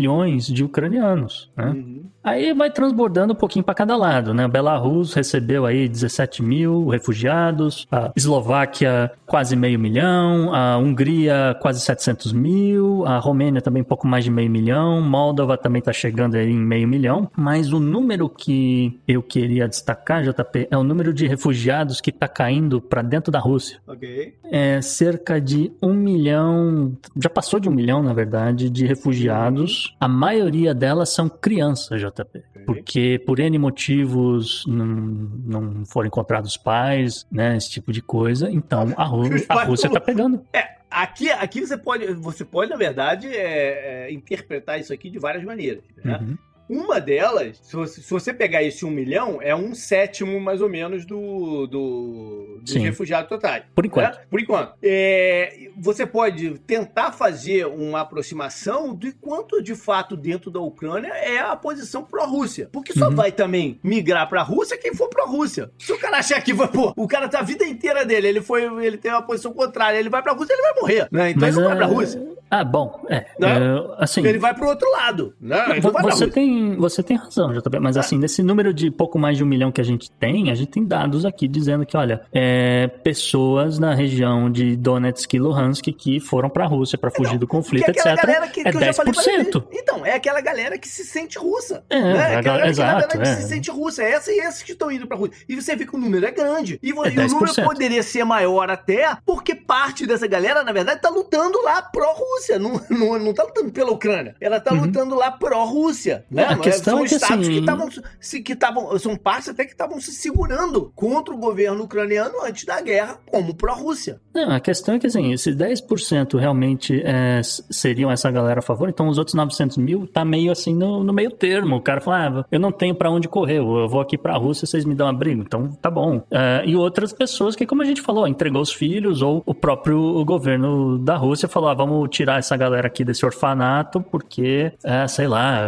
de ucranianos. Né? Uhum. Aí vai transbordando um pouquinho para cada lado, né? Belarus recebeu aí 17 mil refugiados, a Eslováquia quase meio milhão, a Hungria quase 700 mil, a Romênia também um pouco mais de meio milhão, Moldova também está chegando aí em meio milhão, mas o número que eu queria destacar, JP, é o número de refugiados que está caindo para dentro da Rússia. Ok. É cerca de um milhão, já passou de um milhão, na verdade, de refugiados. A maioria delas são crianças, JP. Porque por N motivos não, não foram encontrados pais, né? Esse tipo de coisa. Então a, Rú- a Rússia tá pegando. Aqui, aqui você pode, você pode na verdade, é, é, interpretar isso aqui de várias maneiras. Né? Uhum. Uma delas, se você, se você pegar esse um milhão, é um sétimo mais ou menos do, do dos Sim. refugiados totais. Por enquanto. né? Por enquanto. É, você pode tentar fazer uma aproximação de quanto de fato dentro da Ucrânia é a posição pró-Rússia. Porque só Uhum. vai também migrar pra Rússia quem for pró-Rússia. Se o cara achar que vai, pô, o cara tá a vida inteira dele, ele foi, ele tem uma posição contrária, ele vai pra Rússia, ele vai morrer, né? Então ele não vai pra é- Rússia. Ah, bom, é. Né? é, assim, Ele vai pro outro lado, né? Ele Você Rússia. Tem, você tem razão, JB, mas É. assim, nesse número de pouco mais de um milhão que a gente tem, a gente tem dados aqui dizendo que, olha, é, pessoas na região de Donetsk e Luhansk que foram pra Rússia pra fugir do conflito, Que é aquela etc. galera que, é que eu já falei pra 10%. ele. Então, é aquela galera que se sente russa. É, né? a Aquela gal- galera, exato, que é. se sente russa. É essa e esses que estão indo pra Rússia. E você vê que o número é grande. E, É e o número 10%. poderia ser maior até, porque parte dessa galera, na verdade, tá lutando lá pró-Rússia. Não, não, não tá lutando pela Ucrânia. Ela tá Uhum. lutando lá pró-Rússia. Né? A questão São é que, estados assim- que estavam que estavam. São partes até que estavam se segurando contra o governo ucraniano antes da guerra, como pró-Rússia. Não, a questão é que, assim, se 10% realmente é, seriam essa galera a favor, então os outros 900 mil tá meio assim no, no meio termo. O cara fala, ah, eu não tenho pra onde correr, eu eu vou aqui pra Rússia, vocês me dão abrigo, então tá bom. É, e outras pessoas que, como a gente falou, entregou os filhos, ou o próprio governo da Rússia falou, ah, vamos tirar essa galera aqui desse orfanato, porque, é, sei lá,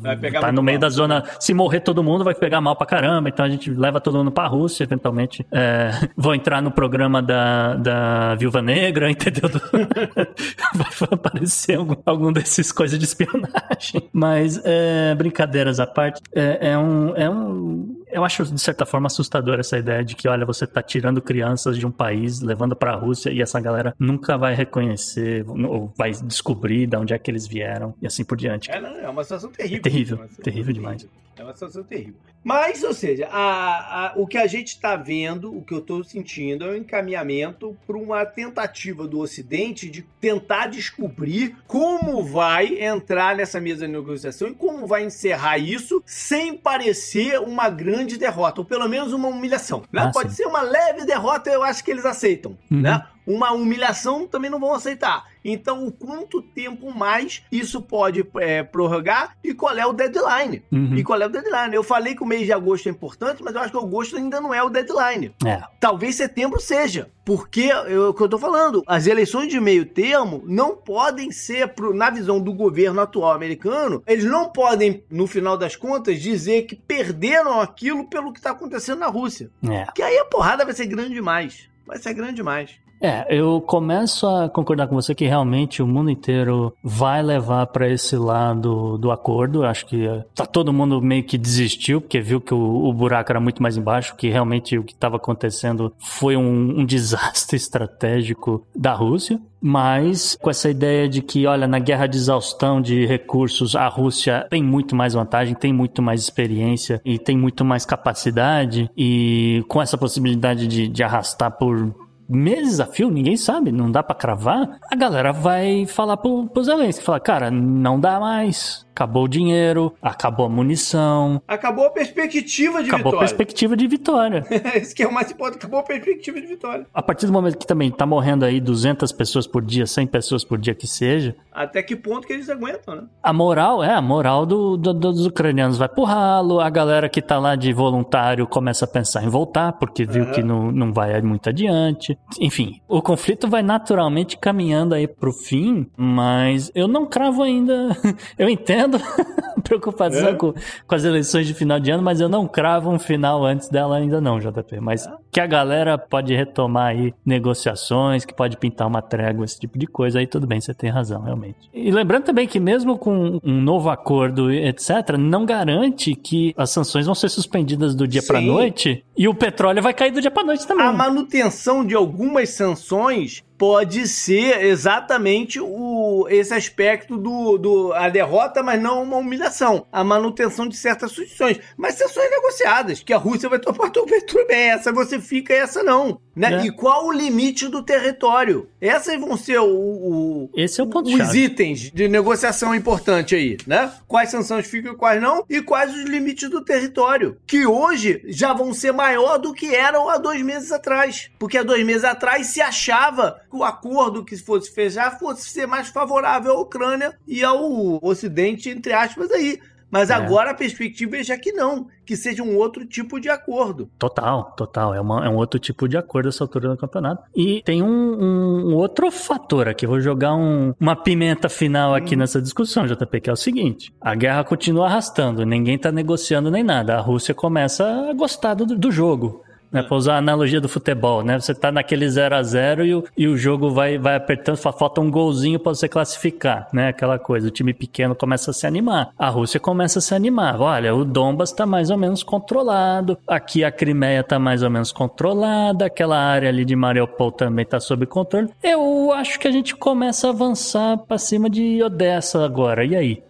pegar tá no meio mal. da zona, se morrer todo mundo vai pegar mal pra caramba, então a gente leva todo mundo pra Rússia, eventualmente é, vou entrar no programa da, da Viúva Negra, entendeu? vai aparecer algum, algum desses coisas de espionagem. Mas, é, brincadeiras à parte, é, é um, é um... Eu acho, de certa forma, assustador essa ideia de que, olha, você tá tirando crianças de um país, levando pra Rússia, e essa galera nunca vai reconhecer, ou vai descobrir de onde é que eles vieram, e assim por diante. É, não, é uma situação terrível. É terrível, situação terrível demais. É uma situação terrível. Mas, ou seja, a- a- o que a gente está vendo, o que eu estou sentindo, é um encaminhamento para uma tentativa do Ocidente de tentar descobrir como vai entrar nessa mesa de negociação e como vai encerrar isso sem parecer uma grande derrota, ou pelo menos uma humilhação. né? Ah, Pode sim. ser uma leve derrota, eu acho que eles aceitam. Uhum. Né? Uma humilhação também não vão aceitar. Então, o quanto tempo mais isso pode é, prorrogar e qual é o deadline? Uhum. E qual é o deadline? Eu falei que o mês de agosto é importante, mas eu acho que agosto ainda não é o deadline. É. Talvez setembro seja. Porque, eu- o que eu tô falando, as eleições de meio termo não podem ser, pro- na visão do governo atual americano, eles não podem, no final das contas, dizer que perderam aquilo pelo que tá acontecendo na Rússia. É. Que aí a porrada vai ser grande demais. Vai ser grande demais. É, eu começo a concordar com você que realmente o mundo inteiro vai levar para esse lado do acordo. Acho que tá todo mundo meio que desistiu, porque viu que o, o buraco era muito mais embaixo, que realmente o que estava acontecendo foi um, um desastre estratégico da Rússia mas com essa ideia de que, olha, na guerra de exaustão de recursos, a Rússia tem muito mais vantagem, tem muito mais experiência e tem muito mais capacidade, e com essa possibilidade de, de arrastar por meses a fio, ninguém sabe, não dá para cravar, a galera vai falar pro, pro Zelensky, falar, cara, não dá mais, acabou o dinheiro, acabou a munição. Acabou a perspectiva de acabou vitória. Acabou a perspectiva de vitória. Isso que é o mais importante, acabou a perspectiva de vitória. A partir do momento que também tá morrendo aí 200 pessoas por dia, 100 pessoas por dia que seja. Até que ponto que eles aguentam, né? A moral, é, a moral do, do, dos ucranianos vai pro ralo, a galera que tá lá de voluntário começa a pensar em voltar, porque viu uhum. que não, não vai muito adiante. Enfim, o conflito vai naturalmente caminhando aí pro fim, mas eu não cravo ainda. eu entendo preocupação é. com, com as eleições de final de ano, mas eu não cravo um final antes dela ainda não, JP. Mas é. Que a galera pode retomar aí negociações, que pode pintar uma trégua, esse tipo de coisa, aí tudo bem, você tem razão, realmente. E lembrando também que mesmo com um novo acordo, etc., não garante que as sanções vão ser suspendidas do dia para noite e o petróleo vai cair do dia para noite também. A manutenção de algumas sanções pode ser exatamente o, esse aspecto do, do a derrota, mas não uma humilhação. A manutenção de certas sucessões. Mas sanções negociadas, que a Rússia vai topar tudo bem, essa você fica, essa não. Né? É. E qual o limite do território? Essas vão ser o, o Esse é o ponto os chave. itens de negociação importante aí, né? Quais sanções ficam e quais não, e quais os limites do território, que hoje já vão ser maior do que eram há dois meses atrás. Porque há dois meses atrás se achava que o acordo que fosse fechar fosse ser mais favorável à Ucrânia e ao Ocidente, entre aspas, aí. Mas é. agora a perspectiva é já que não, que seja um outro tipo de acordo. Total, total. É, uma, é um outro tipo de acordo essa altura do campeonato. E tem um, um, outro fator aqui. Vou jogar um, uma pimenta final aqui hum. nessa discussão, JP, que é o seguinte: a guerra continua arrastando, ninguém tá negociando nem nada. A Rússia começa a gostar do, do jogo né? Pra usar a analogia do futebol, né? Você tá naquele 0 a 0 e o, e o jogo vai, vai apertando, falta um golzinho para você classificar, né? Aquela coisa, o time pequeno começa a se animar. A Rússia começa a se animar. Olha, o Donbas tá mais ou menos controlado, aqui a Crimeia tá mais ou menos controlada, aquela área ali de Mariupol também tá sob controle. Eu acho que a gente começa a avançar para cima de Odessa agora. E aí?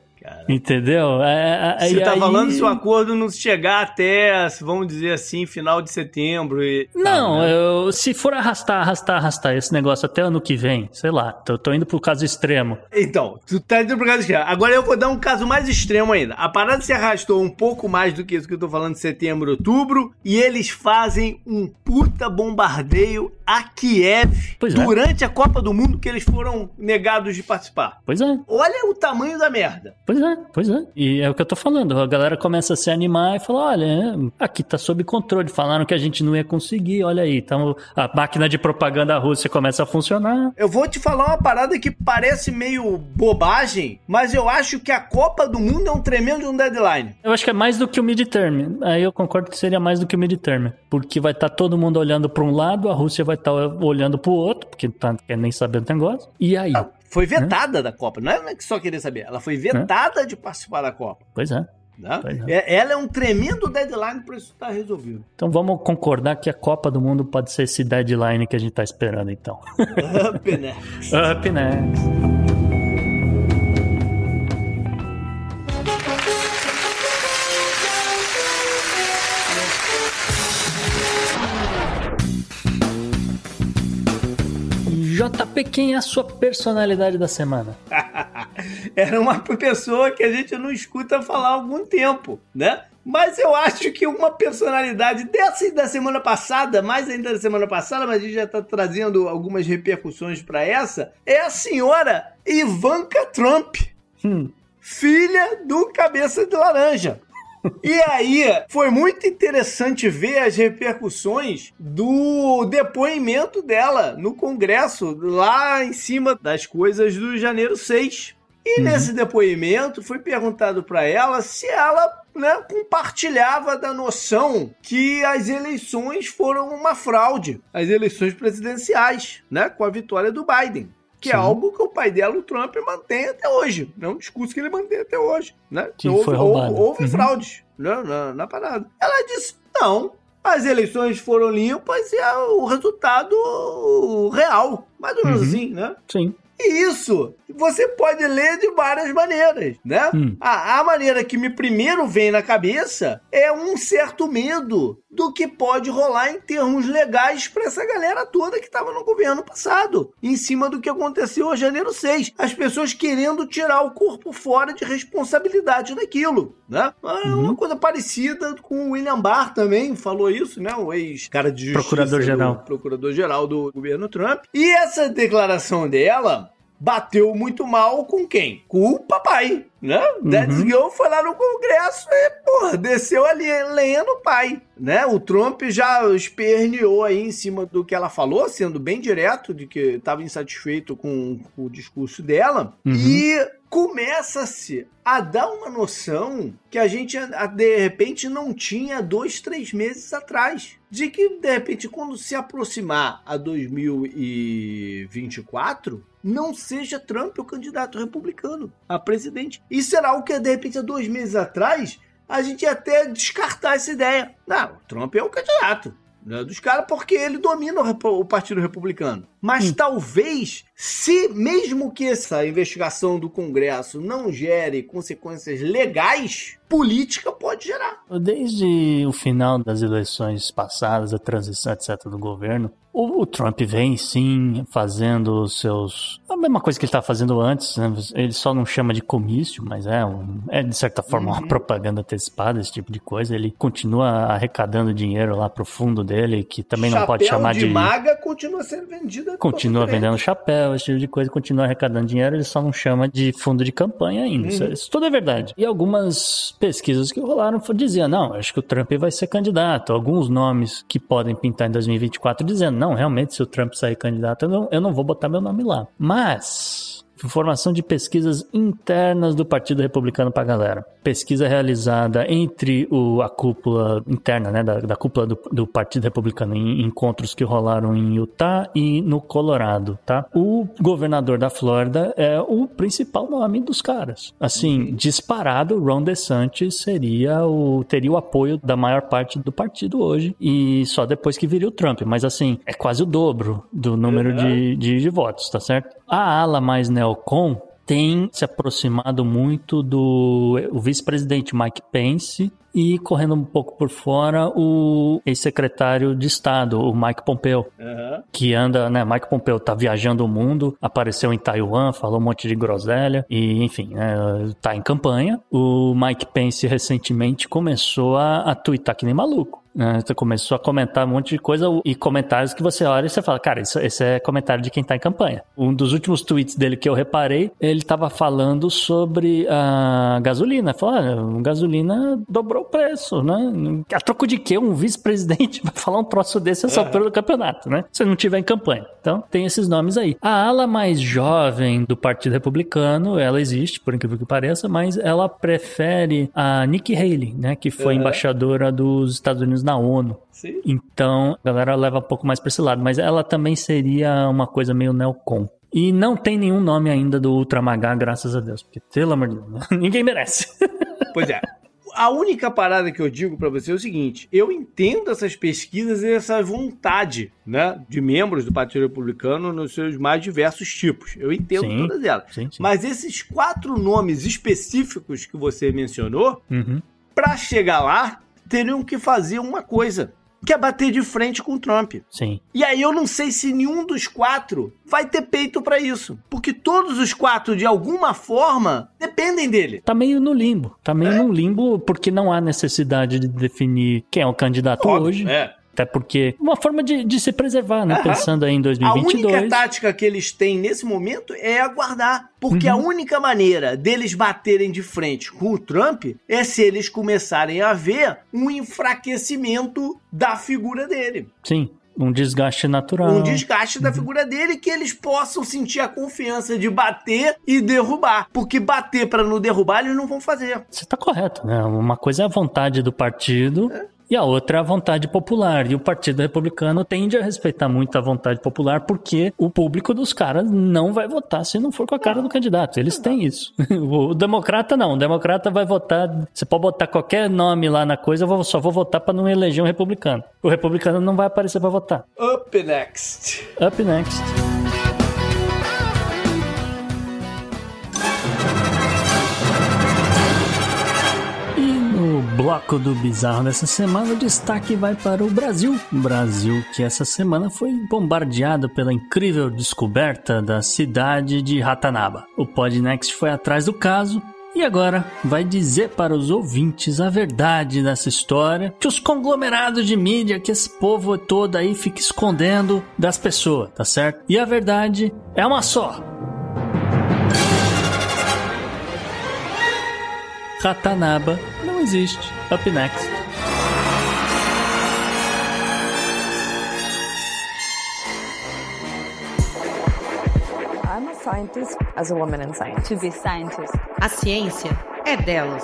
Entendeu? É, é, Você tá aí... falando se o acordo não chegar até, vamos dizer assim, final de setembro e. Não, tá, né? eu, se for arrastar, arrastar, arrastar esse negócio até ano que vem, sei lá, tô, tô indo pro caso extremo. Então, tu tá indo pro caso extremo. Agora eu vou dar um caso mais extremo ainda. A parada se arrastou um pouco mais do que isso que eu tô falando de setembro, outubro, e eles fazem um puta bombardeio a Kiev pois é. durante é. a Copa do Mundo que eles foram negados de participar. Pois é. Olha o tamanho da merda. Pois é, pois é. E é o que eu tô falando. A galera começa a se animar e fala: olha, é, aqui tá sob controle. Falaram que a gente não ia conseguir, olha aí. Então a máquina de propaganda russa começa a funcionar. Eu vou te falar uma parada que parece meio bobagem, mas eu acho que a Copa do Mundo é um tremendo um deadline. Eu acho que é mais do que o midterm. Aí eu concordo que seria mais do que o midterm. Porque vai estar tá todo mundo olhando para um lado, a Rússia vai estar tá olhando para o outro, porque tá, quer nem saber do negócio. E aí? Ah, foi vetada né? da Copa. Não é que só querer saber. Ela foi vetada de participar da Copa. Pois é. Né? É. Ela é um tremendo deadline para isso estar tá resolvido. Então vamos concordar que a Copa do Mundo pode ser esse deadline que a gente está esperando, então. Up next. Up next. JP, quem é a sua personalidade da semana? Era uma pessoa que a gente não escuta falar há algum tempo, né? Mas eu acho que uma personalidade dessa e da semana passada, mais ainda da semana passada, mas a gente já está trazendo algumas repercussões para essa, é a senhora Ivanka Trump, hum. filha do Cabeça de Laranja. E aí, foi muito interessante ver as repercussões do depoimento dela no Congresso, lá em cima das coisas do janeiro 6. E uhum. nesse depoimento foi perguntado para ela se ela né, compartilhava da noção que as eleições foram uma fraude, as eleições presidenciais, né, com a vitória do Biden. Que é Sim. é algo que o pai dela, o Trump, mantém até hoje. É um discurso que ele mantém até hoje. Né? Que houve, foi roubado. houve, houve uhum. fraudes né, na, na parada. Ela disse: não, as eleições foram limpas e é o resultado real. Mais ou menos uhum. assim, né? Sim. E isso você pode ler de várias maneiras, né? Hum. A, a maneira que me primeiro vem na cabeça é um certo medo do que pode rolar em termos legais para essa galera toda que estava no governo passado, em cima do que aconteceu em janeiro 6. As pessoas querendo tirar o corpo fora de responsabilidade daquilo, né? É uhum. Uma coisa parecida com o William Barr também falou isso, né? O ex-cara de justiça. Procurador-geral. Procurador-geral do governo Trump. E essa declaração dela bateu muito mal com quem? Com o papai, né? Uhum. Dad's Girl foi lá no Congresso e, porra, desceu ali lenha no pai, né? O Trump já esperneou aí em cima do que ela falou, sendo bem direto de que estava insatisfeito com, com, o discurso dela. Uhum. E começa-se a dar uma noção que a gente de repente não tinha dois, três meses atrás. De que de repente, quando se aproximar a 2024, não seja Trump o candidato republicano a presidente. E será o que, de repente, há dois meses atrás, a gente ia até descartar essa ideia. Não, Trump é o candidato né, dos caras porque ele domina o, o Partido Republicano. Mas hum. talvez, se mesmo que essa investigação do Congresso não gere consequências legais, política pode gerar. Desde o final das eleições passadas, a transição, etc., do governo, o, o, Trump vem sim fazendo os seus. A mesma coisa que ele estava fazendo antes, né? ele só não chama de comício, mas é, um, é de certa forma uhum. uma propaganda antecipada, esse tipo de coisa. Ele continua arrecadando dinheiro lá pro fundo dele, que também chapéu não pode chamar de. de maga continua sendo vendida. Continua vendendo chapéu, esse tipo de coisa, continua arrecadando dinheiro, ele só não chama de fundo de campanha ainda. Uhum. Isso, isso, tudo é verdade. E algumas pesquisas que rolaram diziam: não, acho que o Trump vai ser candidato. Alguns nomes que podem pintar em 2024 dizendo não, realmente, se o Trump sair candidato, eu não, eu não vou botar meu nome lá. Mas Informação de pesquisas internas do Partido Republicano para a galera. Pesquisa realizada entre o, a cúpula interna, né, da, da cúpula do, do, Partido Republicano, em encontros que rolaram em Utah e no Colorado, tá? O governador da Flórida é o principal nome dos caras. Assim, uhum. disparado, Ron DeSantis seria o, teria o apoio da maior parte do partido hoje e só depois que viria o Trump. Mas assim, é quase o dobro do número uhum. de, de, de votos, tá certo? A ala mais neocon tem se aproximado muito do vice-presidente Mike Pence e correndo um pouco por fora o ex-secretário de Estado, o Mike Pompeo, uhum. que anda, né? Mike Pompeo tá viajando o mundo, apareceu em Taiwan, falou um monte de groselha e, enfim, né, tá em campanha. O Mike Pence recentemente começou a, a twittar que nem maluco. Né? Você começou a comentar um monte de coisa e comentários que você olha e você fala, cara, isso, esse é comentário de quem tá em campanha. Um dos últimos tweets dele que eu reparei, ele tava falando sobre a gasolina. Falou, olha, gasolina dobrou o preço, né? A troco de quê? Um vice-presidente vai falar um troço desse essa altura do campeonato, né? Se não tiver em campanha. Então, tem esses nomes aí. A ala mais jovem do Partido Republicano, ela existe, por incrível que pareça, mas ela prefere a Nikki Haley, né? Que foi uhum. embaixadora dos Estados Unidos na ONU. Sim. Então, a galera leva um pouco mais para esse lado, mas ela também seria uma coisa meio neocon. E não tem nenhum nome ainda do Ultramagá, graças a Deus, porque, pelo amor de Deus, ninguém merece. Pois é. A única parada que eu digo para você é o seguinte: eu entendo essas pesquisas e essa vontade, né, de membros do Partido Republicano nos seus mais diversos tipos. Eu entendo sim, todas elas. Sim, sim. Mas esses quatro nomes específicos que você mencionou, uhum. para chegar lá, teriam que fazer uma coisa. Que é bater de frente com o Trump. Sim. E aí eu não sei se nenhum dos quatro vai ter peito para isso. Porque todos os quatro, de alguma forma, dependem dele. Tá meio no limbo. Tá meio é. no limbo porque não há necessidade de definir quem é o candidato Óbvio, hoje. É. Até porque uma forma de, de se preservar, né? Uhum. Pensando aí em 2022. A única tática que eles têm nesse momento é aguardar. Porque uhum. a única maneira deles baterem de frente com o Trump é se eles começarem a ver um enfraquecimento da figura dele. Sim. Um desgaste natural. Um desgaste da figura dele que eles possam sentir a confiança de bater e derrubar. Porque bater para não derrubar, eles não vão fazer. Você tá correto, né? Uma coisa é a vontade do partido. É e a outra é a vontade popular. E o Partido Republicano tende a respeitar muito a vontade popular porque o público dos caras não vai votar se não for com a cara do candidato. Eles têm isso. O democrata não. O democrata vai votar. Você pode botar qualquer nome lá na coisa, eu só vou votar para não eleger um republicano. O republicano não vai aparecer para votar. Up next. Up next. Bloco do bizarro dessa semana, o destaque vai para o Brasil. Brasil que essa semana foi bombardeado pela incrível descoberta da cidade de Ratanaba. O Podnext foi atrás do caso e agora vai dizer para os ouvintes a verdade dessa história que os conglomerados de mídia que esse povo todo aí fica escondendo das pessoas, tá certo? E a verdade é uma só. Ratanaba não existe. Up next. I'm a scientist as a woman in science. To be scientist. A ciência é delas.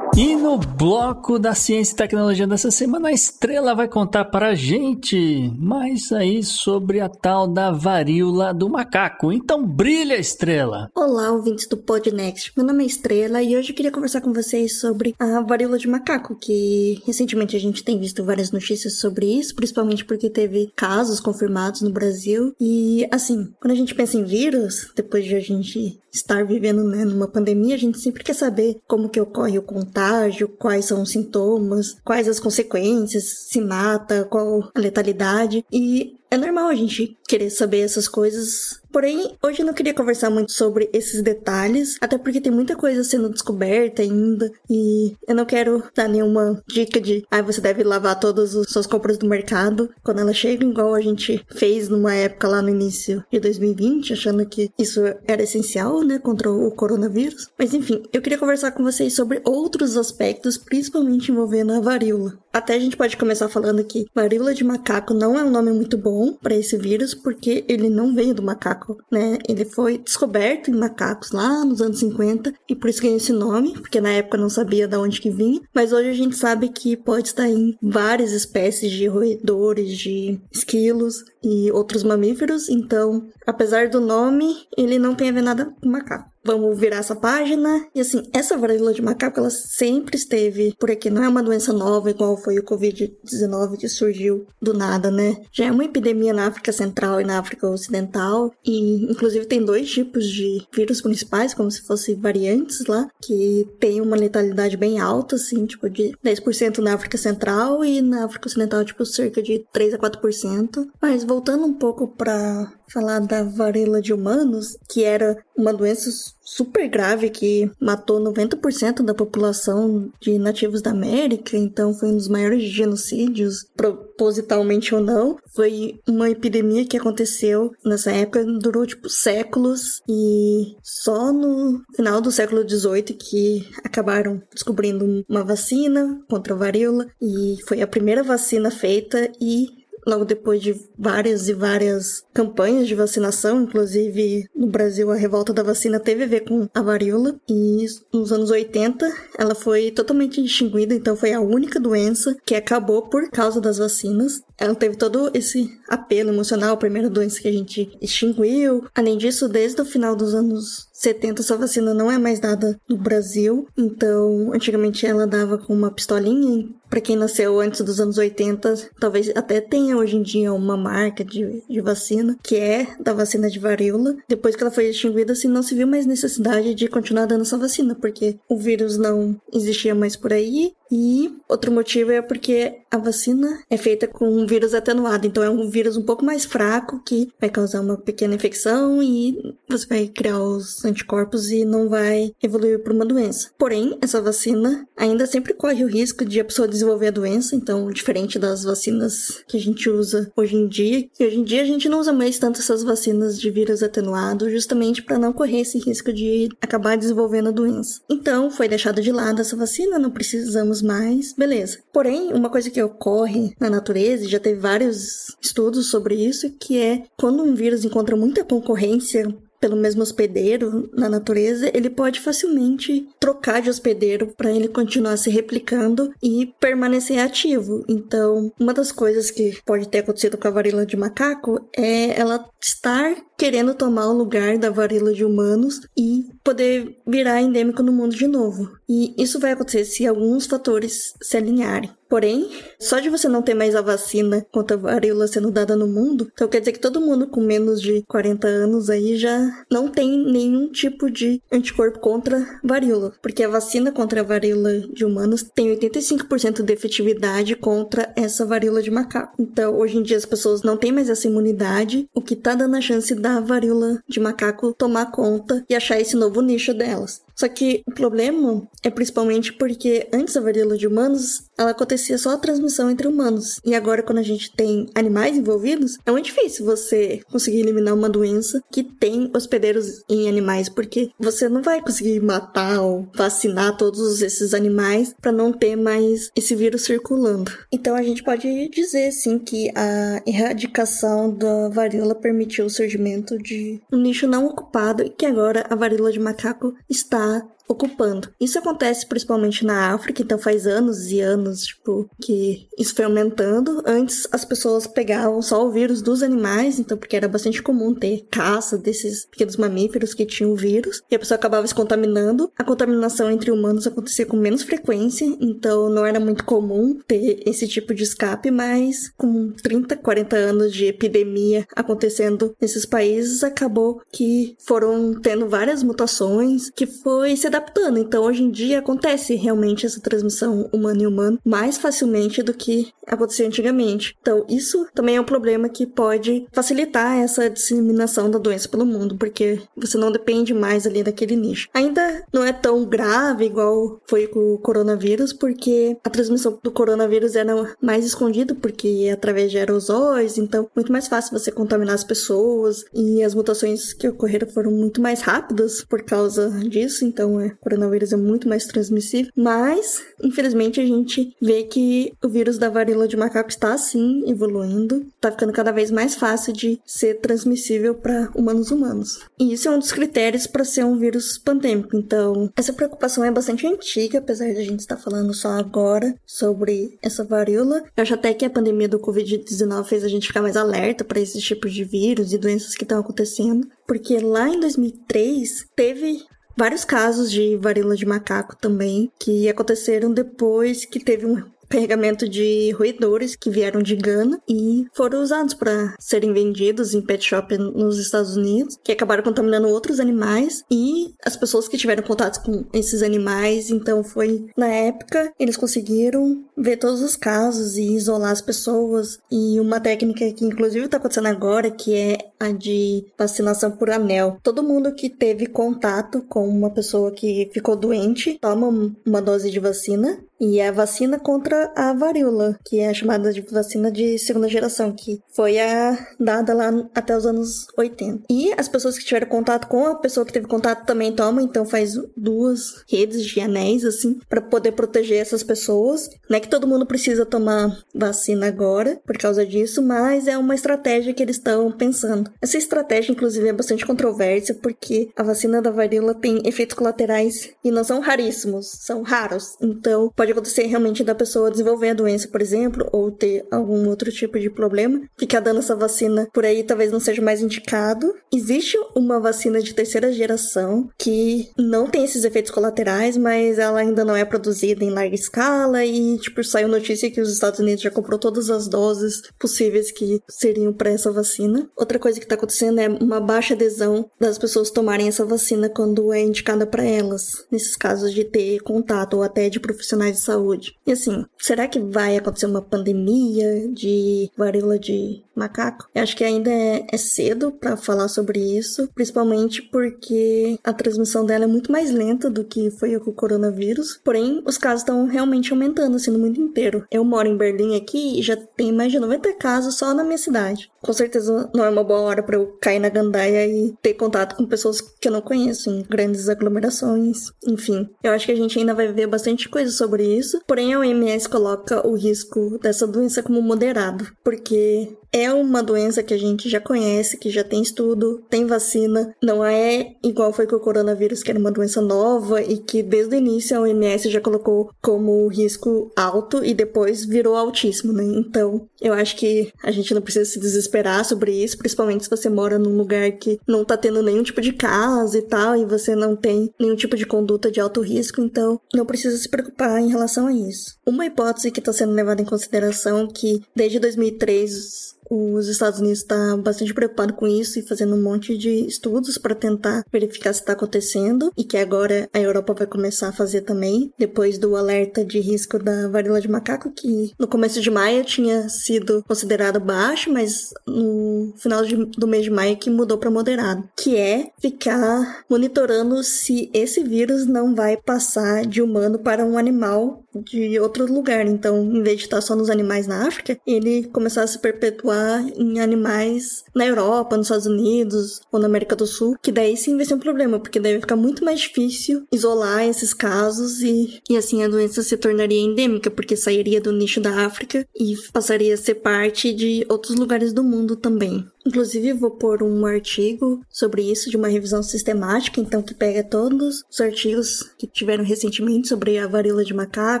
E no bloco da ciência e tecnologia dessa semana, a Estrela vai contar para a gente mais aí sobre a tal da varíola do macaco. Então brilha, Estrela! Olá, ouvintes do Podnext. Meu nome é Estrela e hoje eu queria conversar com vocês sobre a varíola de macaco, que recentemente a gente tem visto várias notícias sobre isso, principalmente porque teve casos confirmados no Brasil. E assim, quando a gente pensa em vírus, depois de a gente estar vivendo né, numa pandemia, a gente sempre quer saber como que ocorre o contágio, quais são os sintomas, quais as consequências, se mata, qual a letalidade. E é normal a gente querer saber essas coisas Porém, hoje eu não queria conversar muito sobre esses detalhes, até porque tem muita coisa sendo descoberta ainda e eu não quero dar nenhuma dica de, ah, você deve lavar todas as suas compras do mercado quando ela chega, igual a gente fez numa época lá no início de 2020, achando que isso era essencial, né, contra o coronavírus. Mas enfim, eu queria conversar com vocês sobre outros aspectos, principalmente envolvendo a varíola. Até a gente pode começar falando que varíola de macaco não é um nome muito bom para esse vírus, porque ele não veio do macaco né? Ele foi descoberto em macacos lá nos anos 50 e por isso ganhou esse nome, porque na época não sabia de onde que vinha, mas hoje a gente sabe que pode estar em várias espécies de roedores, de esquilos e outros mamíferos, então, apesar do nome, ele não tem a ver nada com macaco. Vamos virar essa página. E assim, essa varíola de macaco, ela sempre esteve por aqui. Não é uma doença nova, igual foi o Covid-19 que surgiu do nada, né? Já é uma epidemia na África Central e na África Ocidental. E, inclusive, tem dois tipos de vírus principais, como se fossem variantes lá, que tem uma letalidade bem alta, assim, tipo de 10% na África Central e na África Ocidental, tipo, cerca de 3 a 4%. Mas voltando um pouco para falar da varíola de humanos, que era uma doença super grave que matou 90% da população de nativos da América, então foi um dos maiores genocídios, propositalmente ou não. Foi uma epidemia que aconteceu nessa época, durou tipo séculos e só no final do século XVIII que acabaram descobrindo uma vacina contra a varíola e foi a primeira vacina feita e logo depois de várias e várias campanhas de vacinação, inclusive no Brasil a revolta da vacina teve a ver com a varíola e nos anos 80 ela foi totalmente extinguida, então foi a única doença que acabou por causa das vacinas. Ela teve todo esse apelo emocional, a primeira doença que a gente extinguiu. Além disso, desde o final dos anos 70 essa vacina não é mais dada no Brasil, então antigamente ela dava com uma pistolinha. Para quem nasceu antes dos anos 80, talvez até tenha hoje em dia uma marca de, de vacina, que é da vacina de varíola. Depois que ela foi extinguida, assim, não se viu mais necessidade de continuar dando essa vacina, porque o vírus não existia mais por aí e outro motivo é porque a vacina é feita com um vírus atenuado, então é um vírus um pouco mais fraco que vai causar uma pequena infecção e você vai criar os anticorpos e não vai evoluir para uma doença. Porém, essa vacina ainda sempre corre o risco de a pessoa desenvolver a doença, então diferente das vacinas que a gente usa hoje em dia, que hoje em dia a gente não usa mais tanto essas vacinas de vírus atenuado, justamente para não correr esse risco de acabar desenvolvendo a doença. Então, foi deixada de lado essa vacina, não precisamos mais, beleza. Porém, uma coisa que ocorre na natureza, e já teve vários estudos sobre isso, que é quando um vírus encontra muita concorrência pelo mesmo hospedeiro na natureza, ele pode facilmente trocar de hospedeiro para ele continuar se replicando e permanecer ativo. Então, uma das coisas que pode ter acontecido com a varíola de macaco é ela estar querendo tomar o lugar da varíola de humanos e poder virar endêmico no mundo de novo. E isso vai acontecer se alguns fatores se alinharem. Porém, só de você não ter mais a vacina contra a varíola sendo dada no mundo, então quer dizer que todo mundo com menos de 40 anos aí já não tem nenhum tipo de anticorpo contra varíola, porque a vacina contra a varíola de humanos tem 85% de efetividade contra essa varíola de macaco. Então, hoje em dia as pessoas não têm mais essa imunidade, o que tá dando a chance da varíola de macaco tomar conta e achar esse novo nicho delas. Só que o problema é principalmente porque antes da varíola de humanos, ela acontecia só a transmissão entre humanos. E agora, quando a gente tem animais envolvidos, é muito difícil você conseguir eliminar uma doença que tem hospedeiros em animais, porque você não vai conseguir matar ou vacinar todos esses animais para não ter mais esse vírus circulando. Então a gente pode dizer sim que a erradicação da varíola permitiu o surgimento de um nicho não ocupado e que agora a varíola de macaco está あ ocupando. Isso acontece principalmente na África, então faz anos e anos, tipo, que isso foi aumentando. Antes as pessoas pegavam só o vírus dos animais, então porque era bastante comum ter caça desses pequenos mamíferos que tinham vírus, e a pessoa acabava se contaminando. A contaminação entre humanos acontecia com menos frequência, então não era muito comum ter esse tipo de escape, mas com 30, 40 anos de epidemia acontecendo nesses países, acabou que foram tendo várias mutações que foi se adaptando adaptando. Então, hoje em dia, acontece realmente essa transmissão humano e humano mais facilmente do que acontecia antigamente. Então, isso também é um problema que pode facilitar essa disseminação da doença pelo mundo, porque você não depende mais ali daquele nicho. Ainda não é tão grave igual foi com o coronavírus, porque a transmissão do coronavírus era mais escondida, porque é através de aerosóis, então muito mais fácil você contaminar as pessoas e as mutações que ocorreram foram muito mais rápidas por causa disso, então é o coronavírus é muito mais transmissível, mas infelizmente a gente vê que o vírus da varíola de macaco está sim evoluindo, está ficando cada vez mais fácil de ser transmissível para humanos humanos. E isso é um dos critérios para ser um vírus pandêmico. Então, essa preocupação é bastante antiga, apesar de a gente estar falando só agora sobre essa varíola. Eu acho até que a pandemia do Covid-19 fez a gente ficar mais alerta para esses tipos de vírus e doenças que estão acontecendo, porque lá em 2003 teve vários casos de varíola de macaco também, que aconteceram depois que teve um carregamento de roedores que vieram de Gana e foram usados para serem vendidos em pet shop nos Estados Unidos, que acabaram contaminando outros animais e as pessoas que tiveram contato com esses animais. Então foi na época eles conseguiram ver todos os casos e isolar as pessoas e uma técnica que inclusive está acontecendo agora que é a de vacinação por anel. Todo mundo que teve contato com uma pessoa que ficou doente toma uma dose de vacina e é a vacina contra a varíola, que é chamada de vacina de segunda geração, que foi a dada lá até os anos 80. E as pessoas que tiveram contato com a pessoa que teve contato também tomam, então faz duas redes de anéis, assim, para poder proteger essas pessoas. Não é que todo mundo precisa tomar vacina agora por causa disso, mas é uma estratégia que eles estão pensando. Essa estratégia, inclusive, é bastante controversa, porque a vacina da varíola tem efeitos colaterais e não são raríssimos, são raros. Então, pode pode acontecer realmente da pessoa desenvolver a doença, por exemplo, ou ter algum outro tipo de problema. Ficar dando essa vacina por aí talvez não seja mais indicado. Existe uma vacina de terceira geração que não tem esses efeitos colaterais, mas ela ainda não é produzida em larga escala e, tipo, saiu notícia que os Estados Unidos já comprou todas as doses possíveis que seriam para essa vacina. Outra coisa que tá acontecendo é uma baixa adesão das pessoas tomarem essa vacina quando é indicada para elas, nesses casos de ter contato ou até de profissionais saúde. E assim, será que vai acontecer uma pandemia de varíola de macaco? Eu acho que ainda é, é cedo para falar sobre isso, principalmente porque a transmissão dela é muito mais lenta do que foi com o coronavírus. Porém, os casos estão realmente aumentando assim no mundo inteiro. Eu moro em Berlim aqui e já tem mais de 90 casos só na minha cidade. Com certeza não é uma boa hora para eu cair na gandaia e ter contato com pessoas que eu não conheço em grandes aglomerações. Enfim, eu acho que a gente ainda vai ver bastante coisa sobre isso. Porém, a OMS coloca o risco dessa doença como moderado, porque é uma doença que a gente já conhece, que já tem estudo, tem vacina. Não é igual foi com o coronavírus, que era uma doença nova e que desde o início a OMS já colocou como risco alto e depois virou altíssimo, né? Então, eu acho que a gente não precisa se desesperar sobre isso, principalmente se você mora num lugar que não tá tendo nenhum tipo de caso e tal, e você não tem nenhum tipo de conduta de alto risco, então não precisa se preocupar em relação a isso. Uma hipótese que está sendo levada em consideração que desde 2003 os Estados Unidos está bastante preocupado com isso e fazendo um monte de estudos para tentar verificar se está acontecendo e que agora a Europa vai começar a fazer também, depois do alerta de risco da varíola de macaco, que no começo de maio tinha sido considerado baixo, mas no final de, do mês de maio que mudou para moderado, que é ficar monitorando se esse vírus não vai passar de humano para um animal de outro lugar. Então, em vez de estar só nos animais na África, ele começar a se perpetuar em animais na Europa, nos Estados Unidos ou na América do Sul, que daí sim vai ser um problema, porque daí vai ficar muito mais difícil isolar esses casos e, e assim a doença se tornaria endêmica, porque sairia do nicho da África e passaria a ser parte de outros lugares do mundo também. Inclusive, vou pôr um artigo sobre isso, de uma revisão sistemática, então que pega todos os artigos que tiveram recentemente sobre a varíola de macaco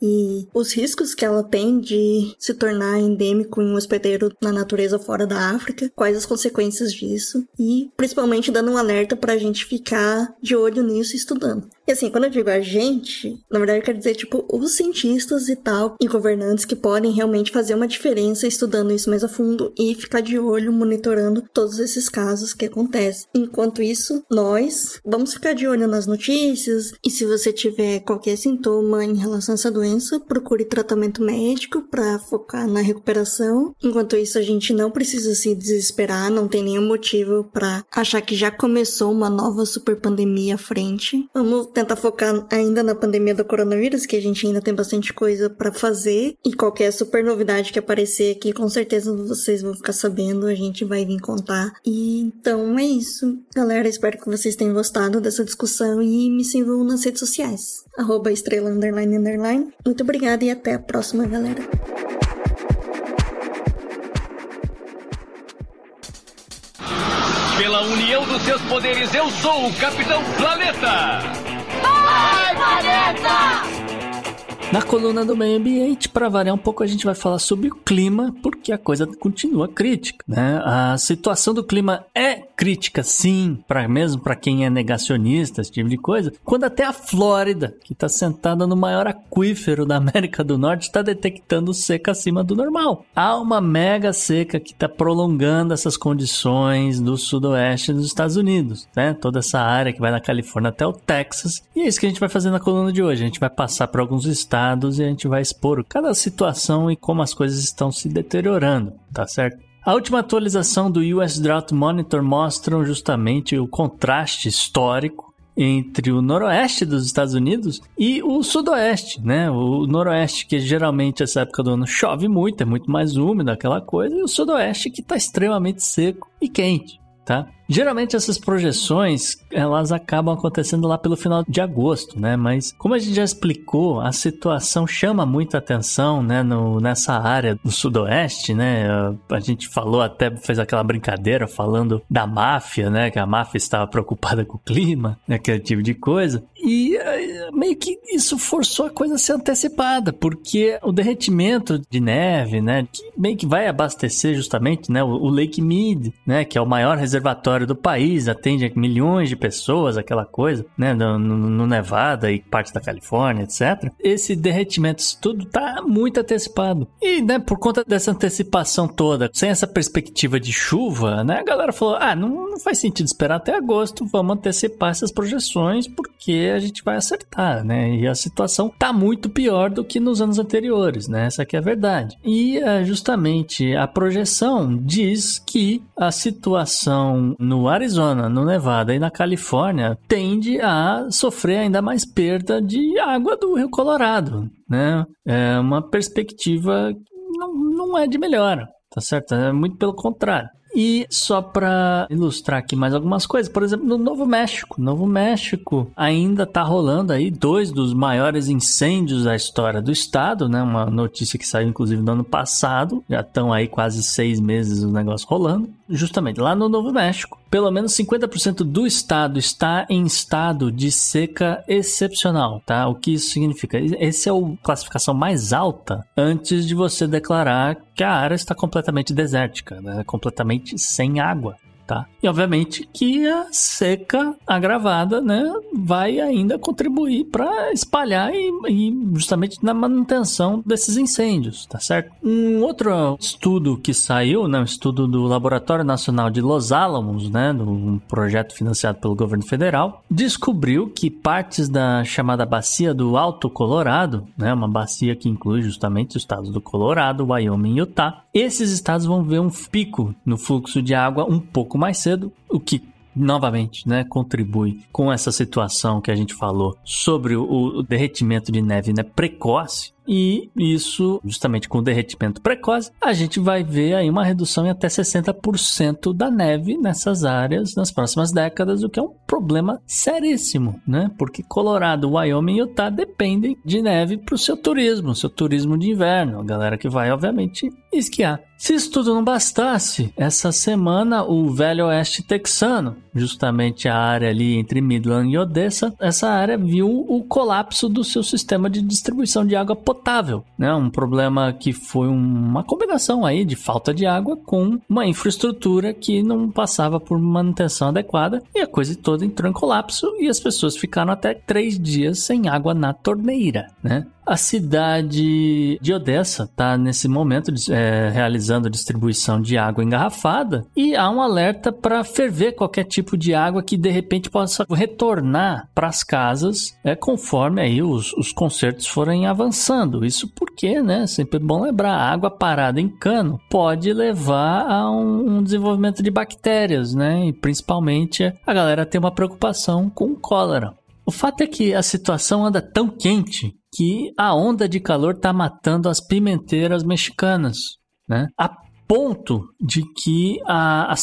e os riscos que ela tem de se tornar endêmico em um hospedeiro na natureza fora da África, quais as consequências disso, e principalmente dando um alerta para a gente ficar de olho nisso e estudando. E assim, quando eu digo a gente, na verdade eu quero dizer, tipo, os cientistas e tal, e governantes que podem realmente fazer uma diferença estudando isso mais a fundo e ficar de olho, monitorando todos esses casos que acontecem. Enquanto isso, nós vamos ficar de olho nas notícias e se você tiver qualquer sintoma em relação a essa doença, procure tratamento médico para focar na recuperação. Enquanto isso, a gente não precisa se desesperar, não tem nenhum motivo para achar que já começou uma nova super pandemia à frente. Vamos tentar focar ainda na pandemia do coronavírus, que a gente ainda tem bastante coisa para fazer e qualquer super novidade que aparecer aqui, com certeza vocês vão ficar sabendo, a gente vai vir contar. E então é isso, galera. Espero que vocês tenham gostado dessa discussão e me sigam nas redes sociais. Arroba estrela underline underline. Muito obrigada e até a próxima, galera. Pela união dos seus poderes, eu sou o Capitão Planeta! Vai, Planeta! Na coluna do meio ambiente, para variar um pouco, a gente vai falar sobre o clima, porque a coisa continua crítica, né? A situação do clima é crítica, sim, para mesmo para quem é negacionista, esse tipo de coisa. Quando até a Flórida, que está sentada no maior aquífero da América do Norte, está detectando seca acima do normal. Há uma mega seca que está prolongando essas condições do sudoeste dos Estados Unidos, né? Toda essa área que vai da Califórnia até o Texas. E é isso que a gente vai fazer na coluna de hoje. A gente vai passar por alguns estados e a gente vai expor cada situação e como as coisas estão se deteriorando, tá certo? A última atualização do US Drought Monitor mostra justamente o contraste histórico entre o noroeste dos Estados Unidos e o sudoeste, né? O noroeste que geralmente essa época do ano chove muito, é muito mais úmido, aquela coisa, e o sudoeste que está extremamente seco e quente, tá? Geralmente essas projeções, elas acabam acontecendo lá pelo final de agosto, né? Mas como a gente já explicou, a situação chama muita atenção, né, no, nessa área do sudoeste, né? A gente falou até fez aquela brincadeira falando da máfia, né, que a máfia estava preocupada com o clima, né, aquele tipo de coisa. E eh, meio que isso forçou a coisa a ser antecipada, porque o derretimento de neve, né, que meio que vai abastecer justamente, né, o, Lake Mead, né, que é o maior reservatório do país, atende milhões de pessoas, aquela coisa, né, no, no, Nevada e parte da Califórnia, etc. Esse derretimento, isso tudo tá muito antecipado. E, né, por conta dessa antecipação toda, sem essa perspectiva de chuva, né, a galera falou, ah, não, não faz sentido esperar até agosto, vamos antecipar essas projeções porque a gente vai acertar, né, e a situação tá muito pior do que nos anos anteriores, né, essa aqui é a verdade. E, é, justamente, a projeção diz que a situação no Arizona, no Nevada e na Califórnia tende a sofrer ainda mais perda de água do Rio Colorado, né? É uma perspectiva não, não é de melhora. tá certo? É muito pelo contrário. E só para ilustrar aqui mais algumas coisas, por exemplo, no Novo México. Novo México ainda tá rolando aí dois dos maiores incêndios da história do estado, né? Uma notícia que saiu inclusive no ano passado. Já estão aí quase seis meses o negócio rolando. Justamente lá no Novo México, pelo menos 50% do estado está em estado de seca excepcional, tá? O que isso significa? Essa é a classificação mais alta antes de você declarar que a área está completamente desértica, né? completamente sem água tá? E obviamente que a seca agravada, né, vai ainda contribuir para espalhar e, e, justamente na manutenção desses incêndios, tá certo? Um outro estudo que saiu, né, um estudo do Laboratório Nacional de Los Alamos, né, um projeto financiado pelo governo federal, descobriu que partes da chamada bacia do Alto Colorado, né, uma bacia que inclui justamente os estados do Colorado, Wyoming e Utah, esses estados vão ver um pico no fluxo de água um pouco mais cedo, o que novamente, né, contribui com essa situação que a gente falou sobre o, o derretimento de neve né, precoce. E isso, justamente com o derretimento precoce, a gente vai ver aí uma redução em até 60% da neve nessas áreas nas próximas décadas, o que é um problema seríssimo, né? Porque Colorado, Wyoming e Utah dependem de neve para o seu turismo, seu turismo de inverno, a galera que vai, obviamente, esquiar. Se isso tudo não bastasse, essa semana o Velho Oeste texano, justamente a área ali entre Midland e Odessa, essa área viu o colapso do seu sistema de distribuição de água potável, né? Um problema que foi uma combinação aí de falta de água com uma infraestrutura que não passava por manutenção adequada e a coisa toda entrou em colapso e as pessoas ficaram até três dias sem água na torneira, né? A cidade de Odessa está nesse momento é, realizando distribuição de água engarrafada e há um alerta para ferver qualquer tipo de água que de repente possa retornar para as casas é, conforme aí os, os concertos forem avançando. Isso porque, né, sempre é bom lembrar, a água parada em cano pode levar a um, um desenvolvimento de bactérias, né, e principalmente a galera tem uma preocupação com cólera. O fato é que a situação anda tão quente que a onda de calor está matando as pimenteiras mexicanas, né? A ponto de que a, a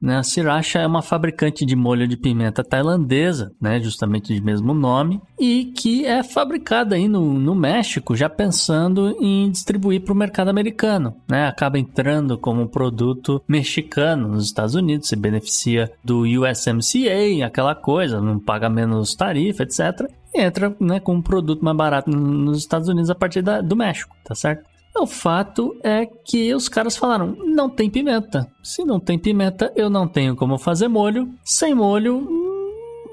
né? A Sriracha é uma fabricante de molho de pimenta tailandesa, né? Justamente de mesmo nome, e que é fabricada aí no, no México, já pensando em distribuir para o mercado americano, né? Acaba entrando como produto mexicano nos Estados Unidos, se beneficia do USMCA, aquela coisa, não paga menos tarifa, etc entra né, com um produto mais barato nos Estados Unidos a partir da, do México, tá certo? O fato é que os caras falaram: não tem pimenta. Se não tem pimenta, eu não tenho como fazer molho. Sem molho,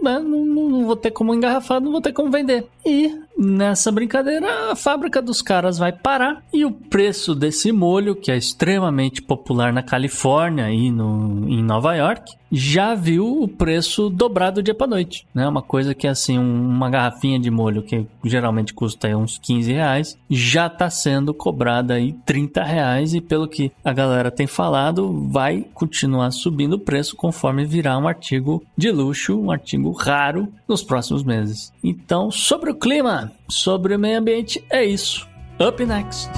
né, não, não, vou ter como engarrafar, não vou ter como vender. E nessa brincadeira, a fábrica dos caras vai parar e o preço desse molho, que é extremamente popular na Califórnia e no, em Nova York, já viu o preço dobrado dia para noite, né? Uma coisa que assim, uma garrafinha de molho que geralmente custa uns 15 reais, já está sendo cobrada aí 30 reais e pelo que a galera tem falado, vai continuar subindo o preço conforme virar um artigo de luxo, um artigo raro nos próximos meses. Então, sobre o clima, sobre o meio ambiente, é isso. Up next.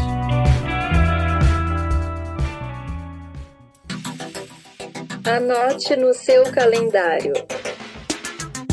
Anote no seu calendário.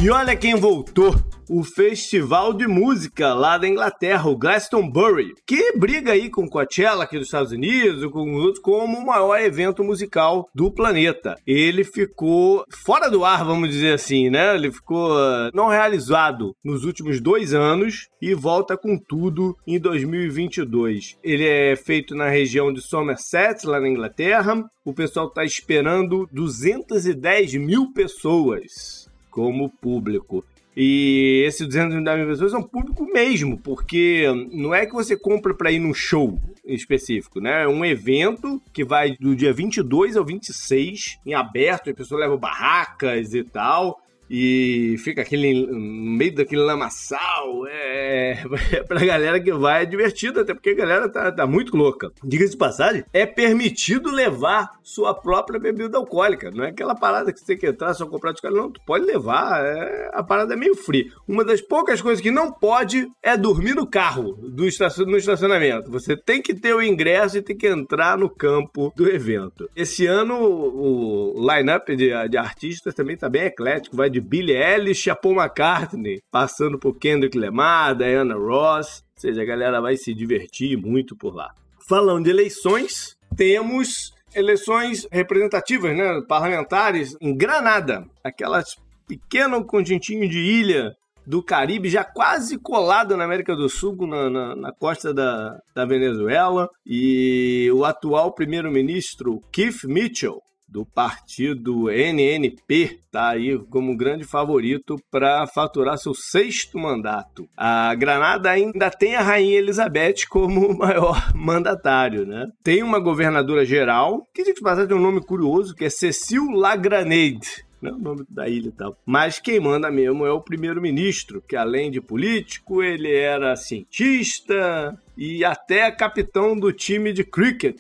E olha quem voltou o Festival de Música lá da Inglaterra, o Glastonbury, que briga aí com Coachella aqui dos Estados Unidos, com outros, como o maior evento musical do planeta. Ele ficou fora do ar, vamos dizer assim, né? Ele ficou uh, não realizado nos últimos dois anos e volta com tudo em 2022. Ele é feito na região de Somerset, lá na Inglaterra. O pessoal está esperando 210 mil pessoas como público. E esses 290 mil pessoas são público mesmo, porque não é que você compra para ir num show específico, né? É um evento que vai do dia 22 ao 26 em aberto, a pessoa leva barracas e tal. E fica aquele no meio daquele lamaçal. É, é pra galera que vai é divertido, até porque a galera tá, tá muito louca. Diga-se de passagem, é permitido levar sua própria bebida alcoólica. Não é aquela parada que você tem que entrar só comprar de cara. Não, tu pode levar. É, a parada é meio fria. Uma das poucas coisas que não pode é dormir no carro do estacion, no estacionamento. Você tem que ter o ingresso e tem que entrar no campo do evento. Esse ano o line-up de, de artistas também tá bem eclético. Vai de Billie Eilish a Paul McCartney, passando por Kendrick Lamar, Diana Ross. Ou seja, a galera vai se divertir muito por lá. Falando de eleições, temos eleições representativas, né, parlamentares em Granada, aquelas pequeno conjuntinho de ilha do Caribe, já quase colado na América do Sul, na, na, na costa da, da Venezuela. E o atual primeiro-ministro Keith Mitchell do partido NNP, está aí como grande favorito para faturar seu sexto mandato. A Granada ainda tem a Rainha Elizabeth como maior mandatário, né? Tem uma governadora geral, que de passar tem um nome curioso, que é Cecil Lagranade né, o nome da ilha e tal. Mas quem manda mesmo é o primeiro-ministro, que além de político, ele era cientista e até capitão do time de cricket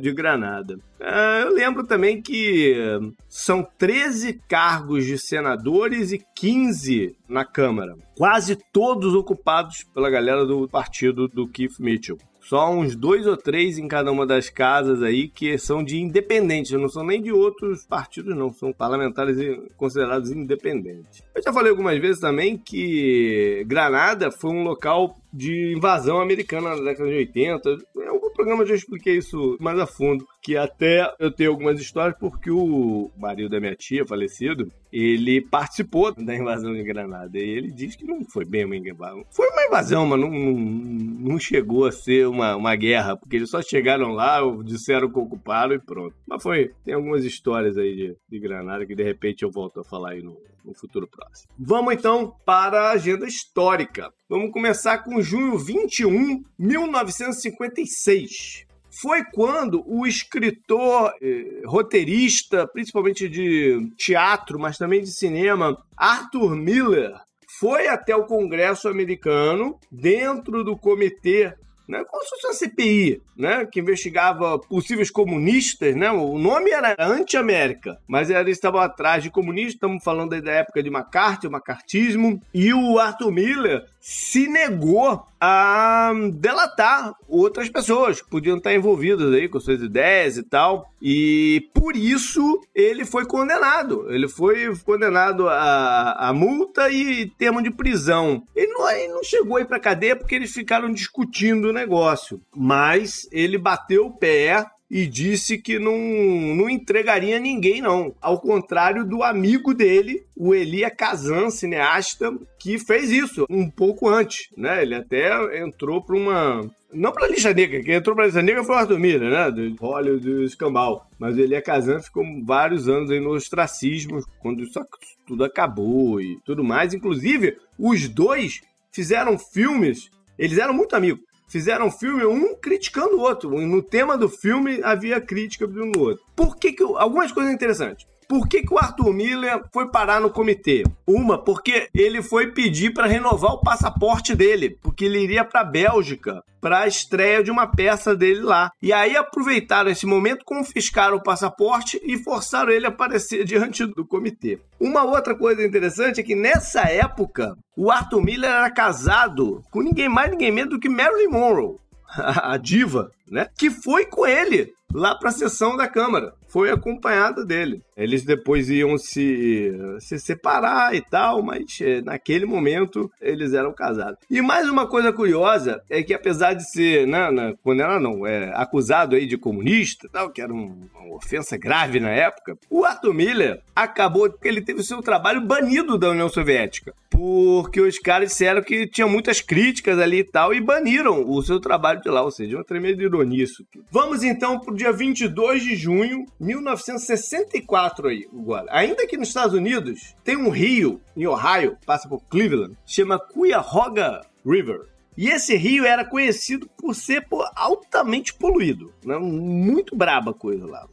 de Granada. Ah, eu lembro também que são 13 cargos de senadores e 15 na Câmara, quase todos ocupados pela galera do partido do Keith Mitchell só uns dois ou três em cada uma das casas aí que são de independentes, não são nem de outros partidos, não, são parlamentares considerados independentes. Eu já falei algumas vezes também que Granada foi um local de invasão americana na década de 80. Programa eu já expliquei isso mais a fundo, que até eu tenho algumas histórias porque o marido da minha tia, falecido, ele participou da invasão de Granada. E ele diz que não foi bem uma invasão. Foi uma invasão, mas não, não, não chegou a ser uma, uma guerra, porque eles só chegaram lá, disseram que ocuparam e pronto. Mas foi, tem algumas histórias aí de, de Granada que de repente eu volto a falar aí no, no futuro próximo. Vamos então para a agenda histórica. Vamos começar com junho 21, 1956 foi quando o escritor, eh, roteirista, principalmente de teatro, mas também de cinema, Arthur Miller, foi até o Congresso americano, dentro do comitê né? Como se fosse uma CPI, né? Que investigava possíveis comunistas, né? O nome era Anti-América, mas eles estavam atrás de comunistas, estamos falando aí da época de McCarthy, o macartismo, e o Arthur Miller se negou a delatar outras pessoas que podiam estar envolvidas aí com suas ideias e tal. E por isso ele foi condenado. Ele foi condenado a, a multa e termo de prisão. Ele não, ele não chegou aí para cadeia porque eles ficaram discutindo negócio. Mas ele bateu o pé e disse que não, não entregaria ninguém, não. Ao contrário do amigo dele, o Elia Kazan, cineasta, que fez isso um pouco antes, né? Ele até entrou para uma... Não para a lista negra, quem entrou para a lista negra foi o Arthur Miller, né? Do Hollywood do Escambau. Mas o Elia Kazan ficou vários anos aí no ostracismo, quando isso tudo acabou e tudo mais. Inclusive, os dois fizeram filmes, eles eram muito amigos fizeram um filme, um criticando o outro. No tema do filme havia crítica de um no outro. Por que, que algumas coisas interessantes? Por que, que o Arthur Miller foi parar no comitê? Uma, porque ele foi pedir para renovar o passaporte dele, porque ele iria para a Bélgica para a estreia de uma peça dele lá. E aí aproveitaram esse momento, confiscaram o passaporte e forçaram ele a aparecer diante do comitê. Uma outra coisa interessante é que nessa época o Arthur Miller era casado com ninguém mais, ninguém menos do que Marilyn Monroe, a diva, né? Que foi com ele lá para a sessão da Câmara. Foi acompanhada dele. Eles depois iam se, se separar e tal, mas é, naquele momento eles eram casados. E mais uma coisa curiosa é que apesar de ser, né, quando ela não é acusado aí de comunista, tal, que era um, uma ofensa grave na época, o Arthur Miller acabou que ele teve o seu trabalho banido da União Soviética, porque os caras disseram que tinha muitas críticas ali e tal e baniram o seu trabalho de lá, ou seja, uma tremenda ironia isso. Vamos então pro dia 22 de junho 1964 aí, agora. Ainda aqui nos Estados Unidos, tem um rio em Ohio, passa por Cleveland, chama Cuyahoga River. E esse rio era conhecido por ser altamente poluído. Né? Muito braba coisa lá.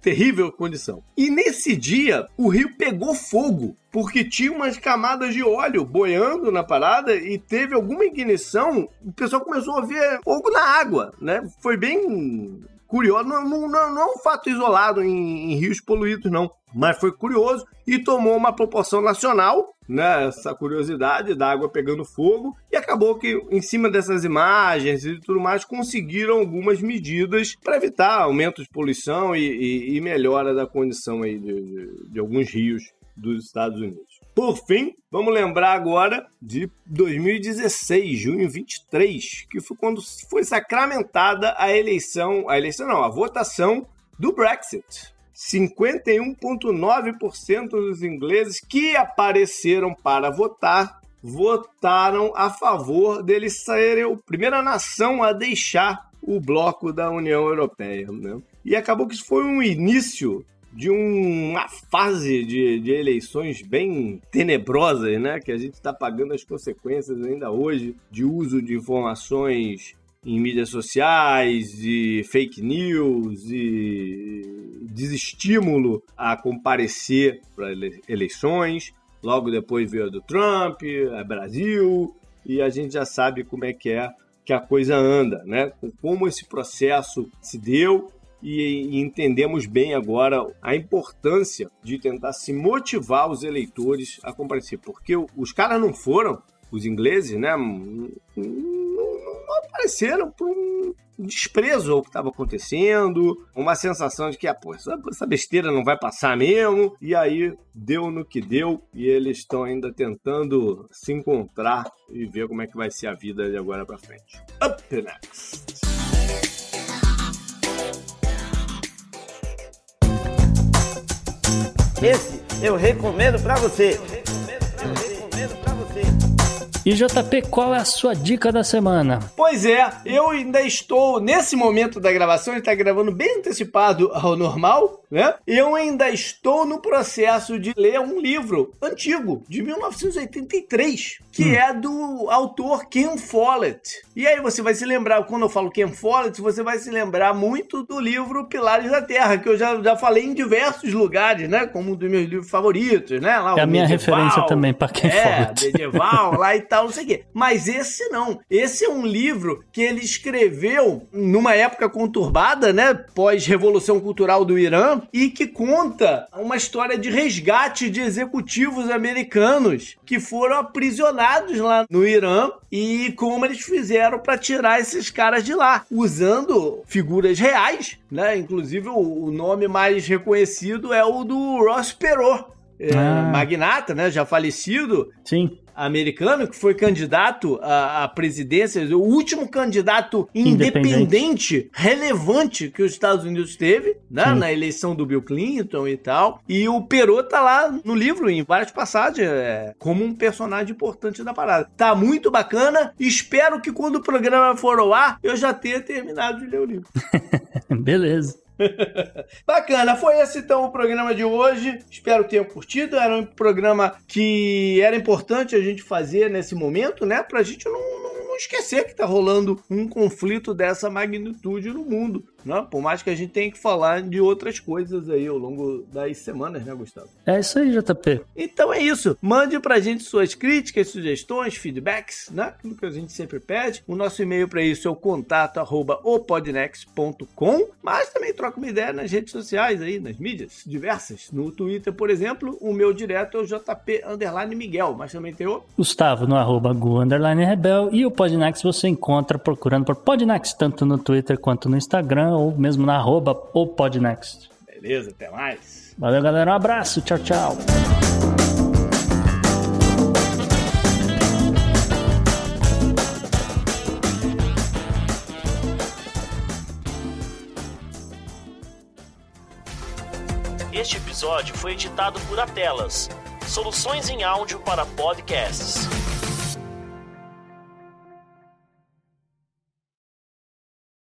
Terrível condição. E nesse dia, o rio pegou fogo porque tinha umas camadas de óleo boiando na parada e teve alguma ignição, o pessoal começou a ver fogo na água, né? Foi bem curioso, não, não, não, é um fato isolado em, em rios poluídos, não mas foi curioso e tomou uma proporção nacional, né? Essa curiosidade da água pegando fogo e acabou que em cima dessas imagens e tudo mais conseguiram algumas medidas para evitar aumento de poluição e, e, e melhora da condição aí de, de, de alguns rios dos Estados Unidos. Por fim, vamos lembrar agora de 2016, junho 23, que foi quando foi sacramentada a eleição, a eleição não, a votação do Brexit. 51,9% dos ingleses que apareceram para votar votaram a favor deles serem a primeira nação a deixar o bloco da União Europeia. Né? E acabou que isso foi um início de uma fase de, de eleições bem tenebrosas, né? Que a gente está pagando as consequências ainda hoje de uso de informações em mídias sociais, de fake news e desestímulo a comparecer para eleições. Logo depois veio a do Trump, a Brasil, e a gente já sabe como é que é que a coisa anda, né? Como esse processo se deu e, entendemos bem agora a importância de tentar se motivar os eleitores a comparecer, porque os caras não foram, os ingleses, né? Apareceram por um desprezo ao que estava acontecendo, uma sensação de que, ah, pô, essa besteira não vai passar mesmo, e aí deu no que deu, e eles estão ainda tentando se encontrar e ver como é que vai ser a vida de agora para frente. Up next! Esse eu recomendo para você. E JP, qual é a sua dica da semana? Pois é, eu ainda estou, nesse momento da gravação, ele está gravando bem antecipado ao normal, né? Eu ainda estou no processo de ler um livro antigo, de 1983, que hum. é do autor Ken Follett. E aí você vai se lembrar, quando eu falo Ken Follett, você vai se lembrar muito do livro Pilares da Terra, que eu já, já falei em diversos lugares, né? Como um dos meus livros favoritos, né? Lá, é a minha medieval, referência também para Ken é, Follett. medieval, lá e tal tal, não sei o quê. Mas esse não. Esse é um livro que ele escreveu numa época conturbada, né? Pós-revolução cultural do Irã, e que conta uma história de resgate de executivos americanos que foram aprisionados lá no Irã e como eles fizeram para tirar esses caras de lá, usando figuras reais, né? Inclusive o nome mais reconhecido é o do Ross Perot, é, ah. magnata, né? Já falecido. Sim americano que foi candidato à, à presidência, o último candidato independente, independente relevante que os Estados Unidos teve, né, na eleição do Bill Clinton e tal. E o Perot tá lá no livro, em várias passagens, é, como um personagem importante da parada. Tá muito bacana. Espero que quando o programa for ao ar, eu já tenha terminado de ler o livro. Beleza. Bacana, foi esse então o programa de hoje. Espero que tenham curtido. Era um programa que era importante a gente fazer nesse momento, né? Pra gente não, não, não esquecer que tá rolando um conflito dessa magnitude no mundo. Né? Por mais que a gente tenha que falar de outras coisas aí ao longo das semanas, né, Gustavo? É isso aí, JP. Então é isso. Mande pra gente suas críticas, sugestões, feedbacks, né? Aquilo que a gente sempre pede. O nosso e-mail para isso é o contato arroba opodnext.com, mas também troca uma ideia nas redes sociais aí, nas mídias diversas. No Twitter, por exemplo, o meu direto é o JP Underline Miguel, mas também tem o Gustavo no arroba Gu Underline Rebel e o Podnext você encontra procurando por Podnext tanto no Twitter quanto no Instagram ou mesmo na arroba ou podnext. Beleza, até mais. Valeu, galera. Um abraço. Tchau, tchau. Este episódio foi editado por Atelas, soluções em áudio para podcasts.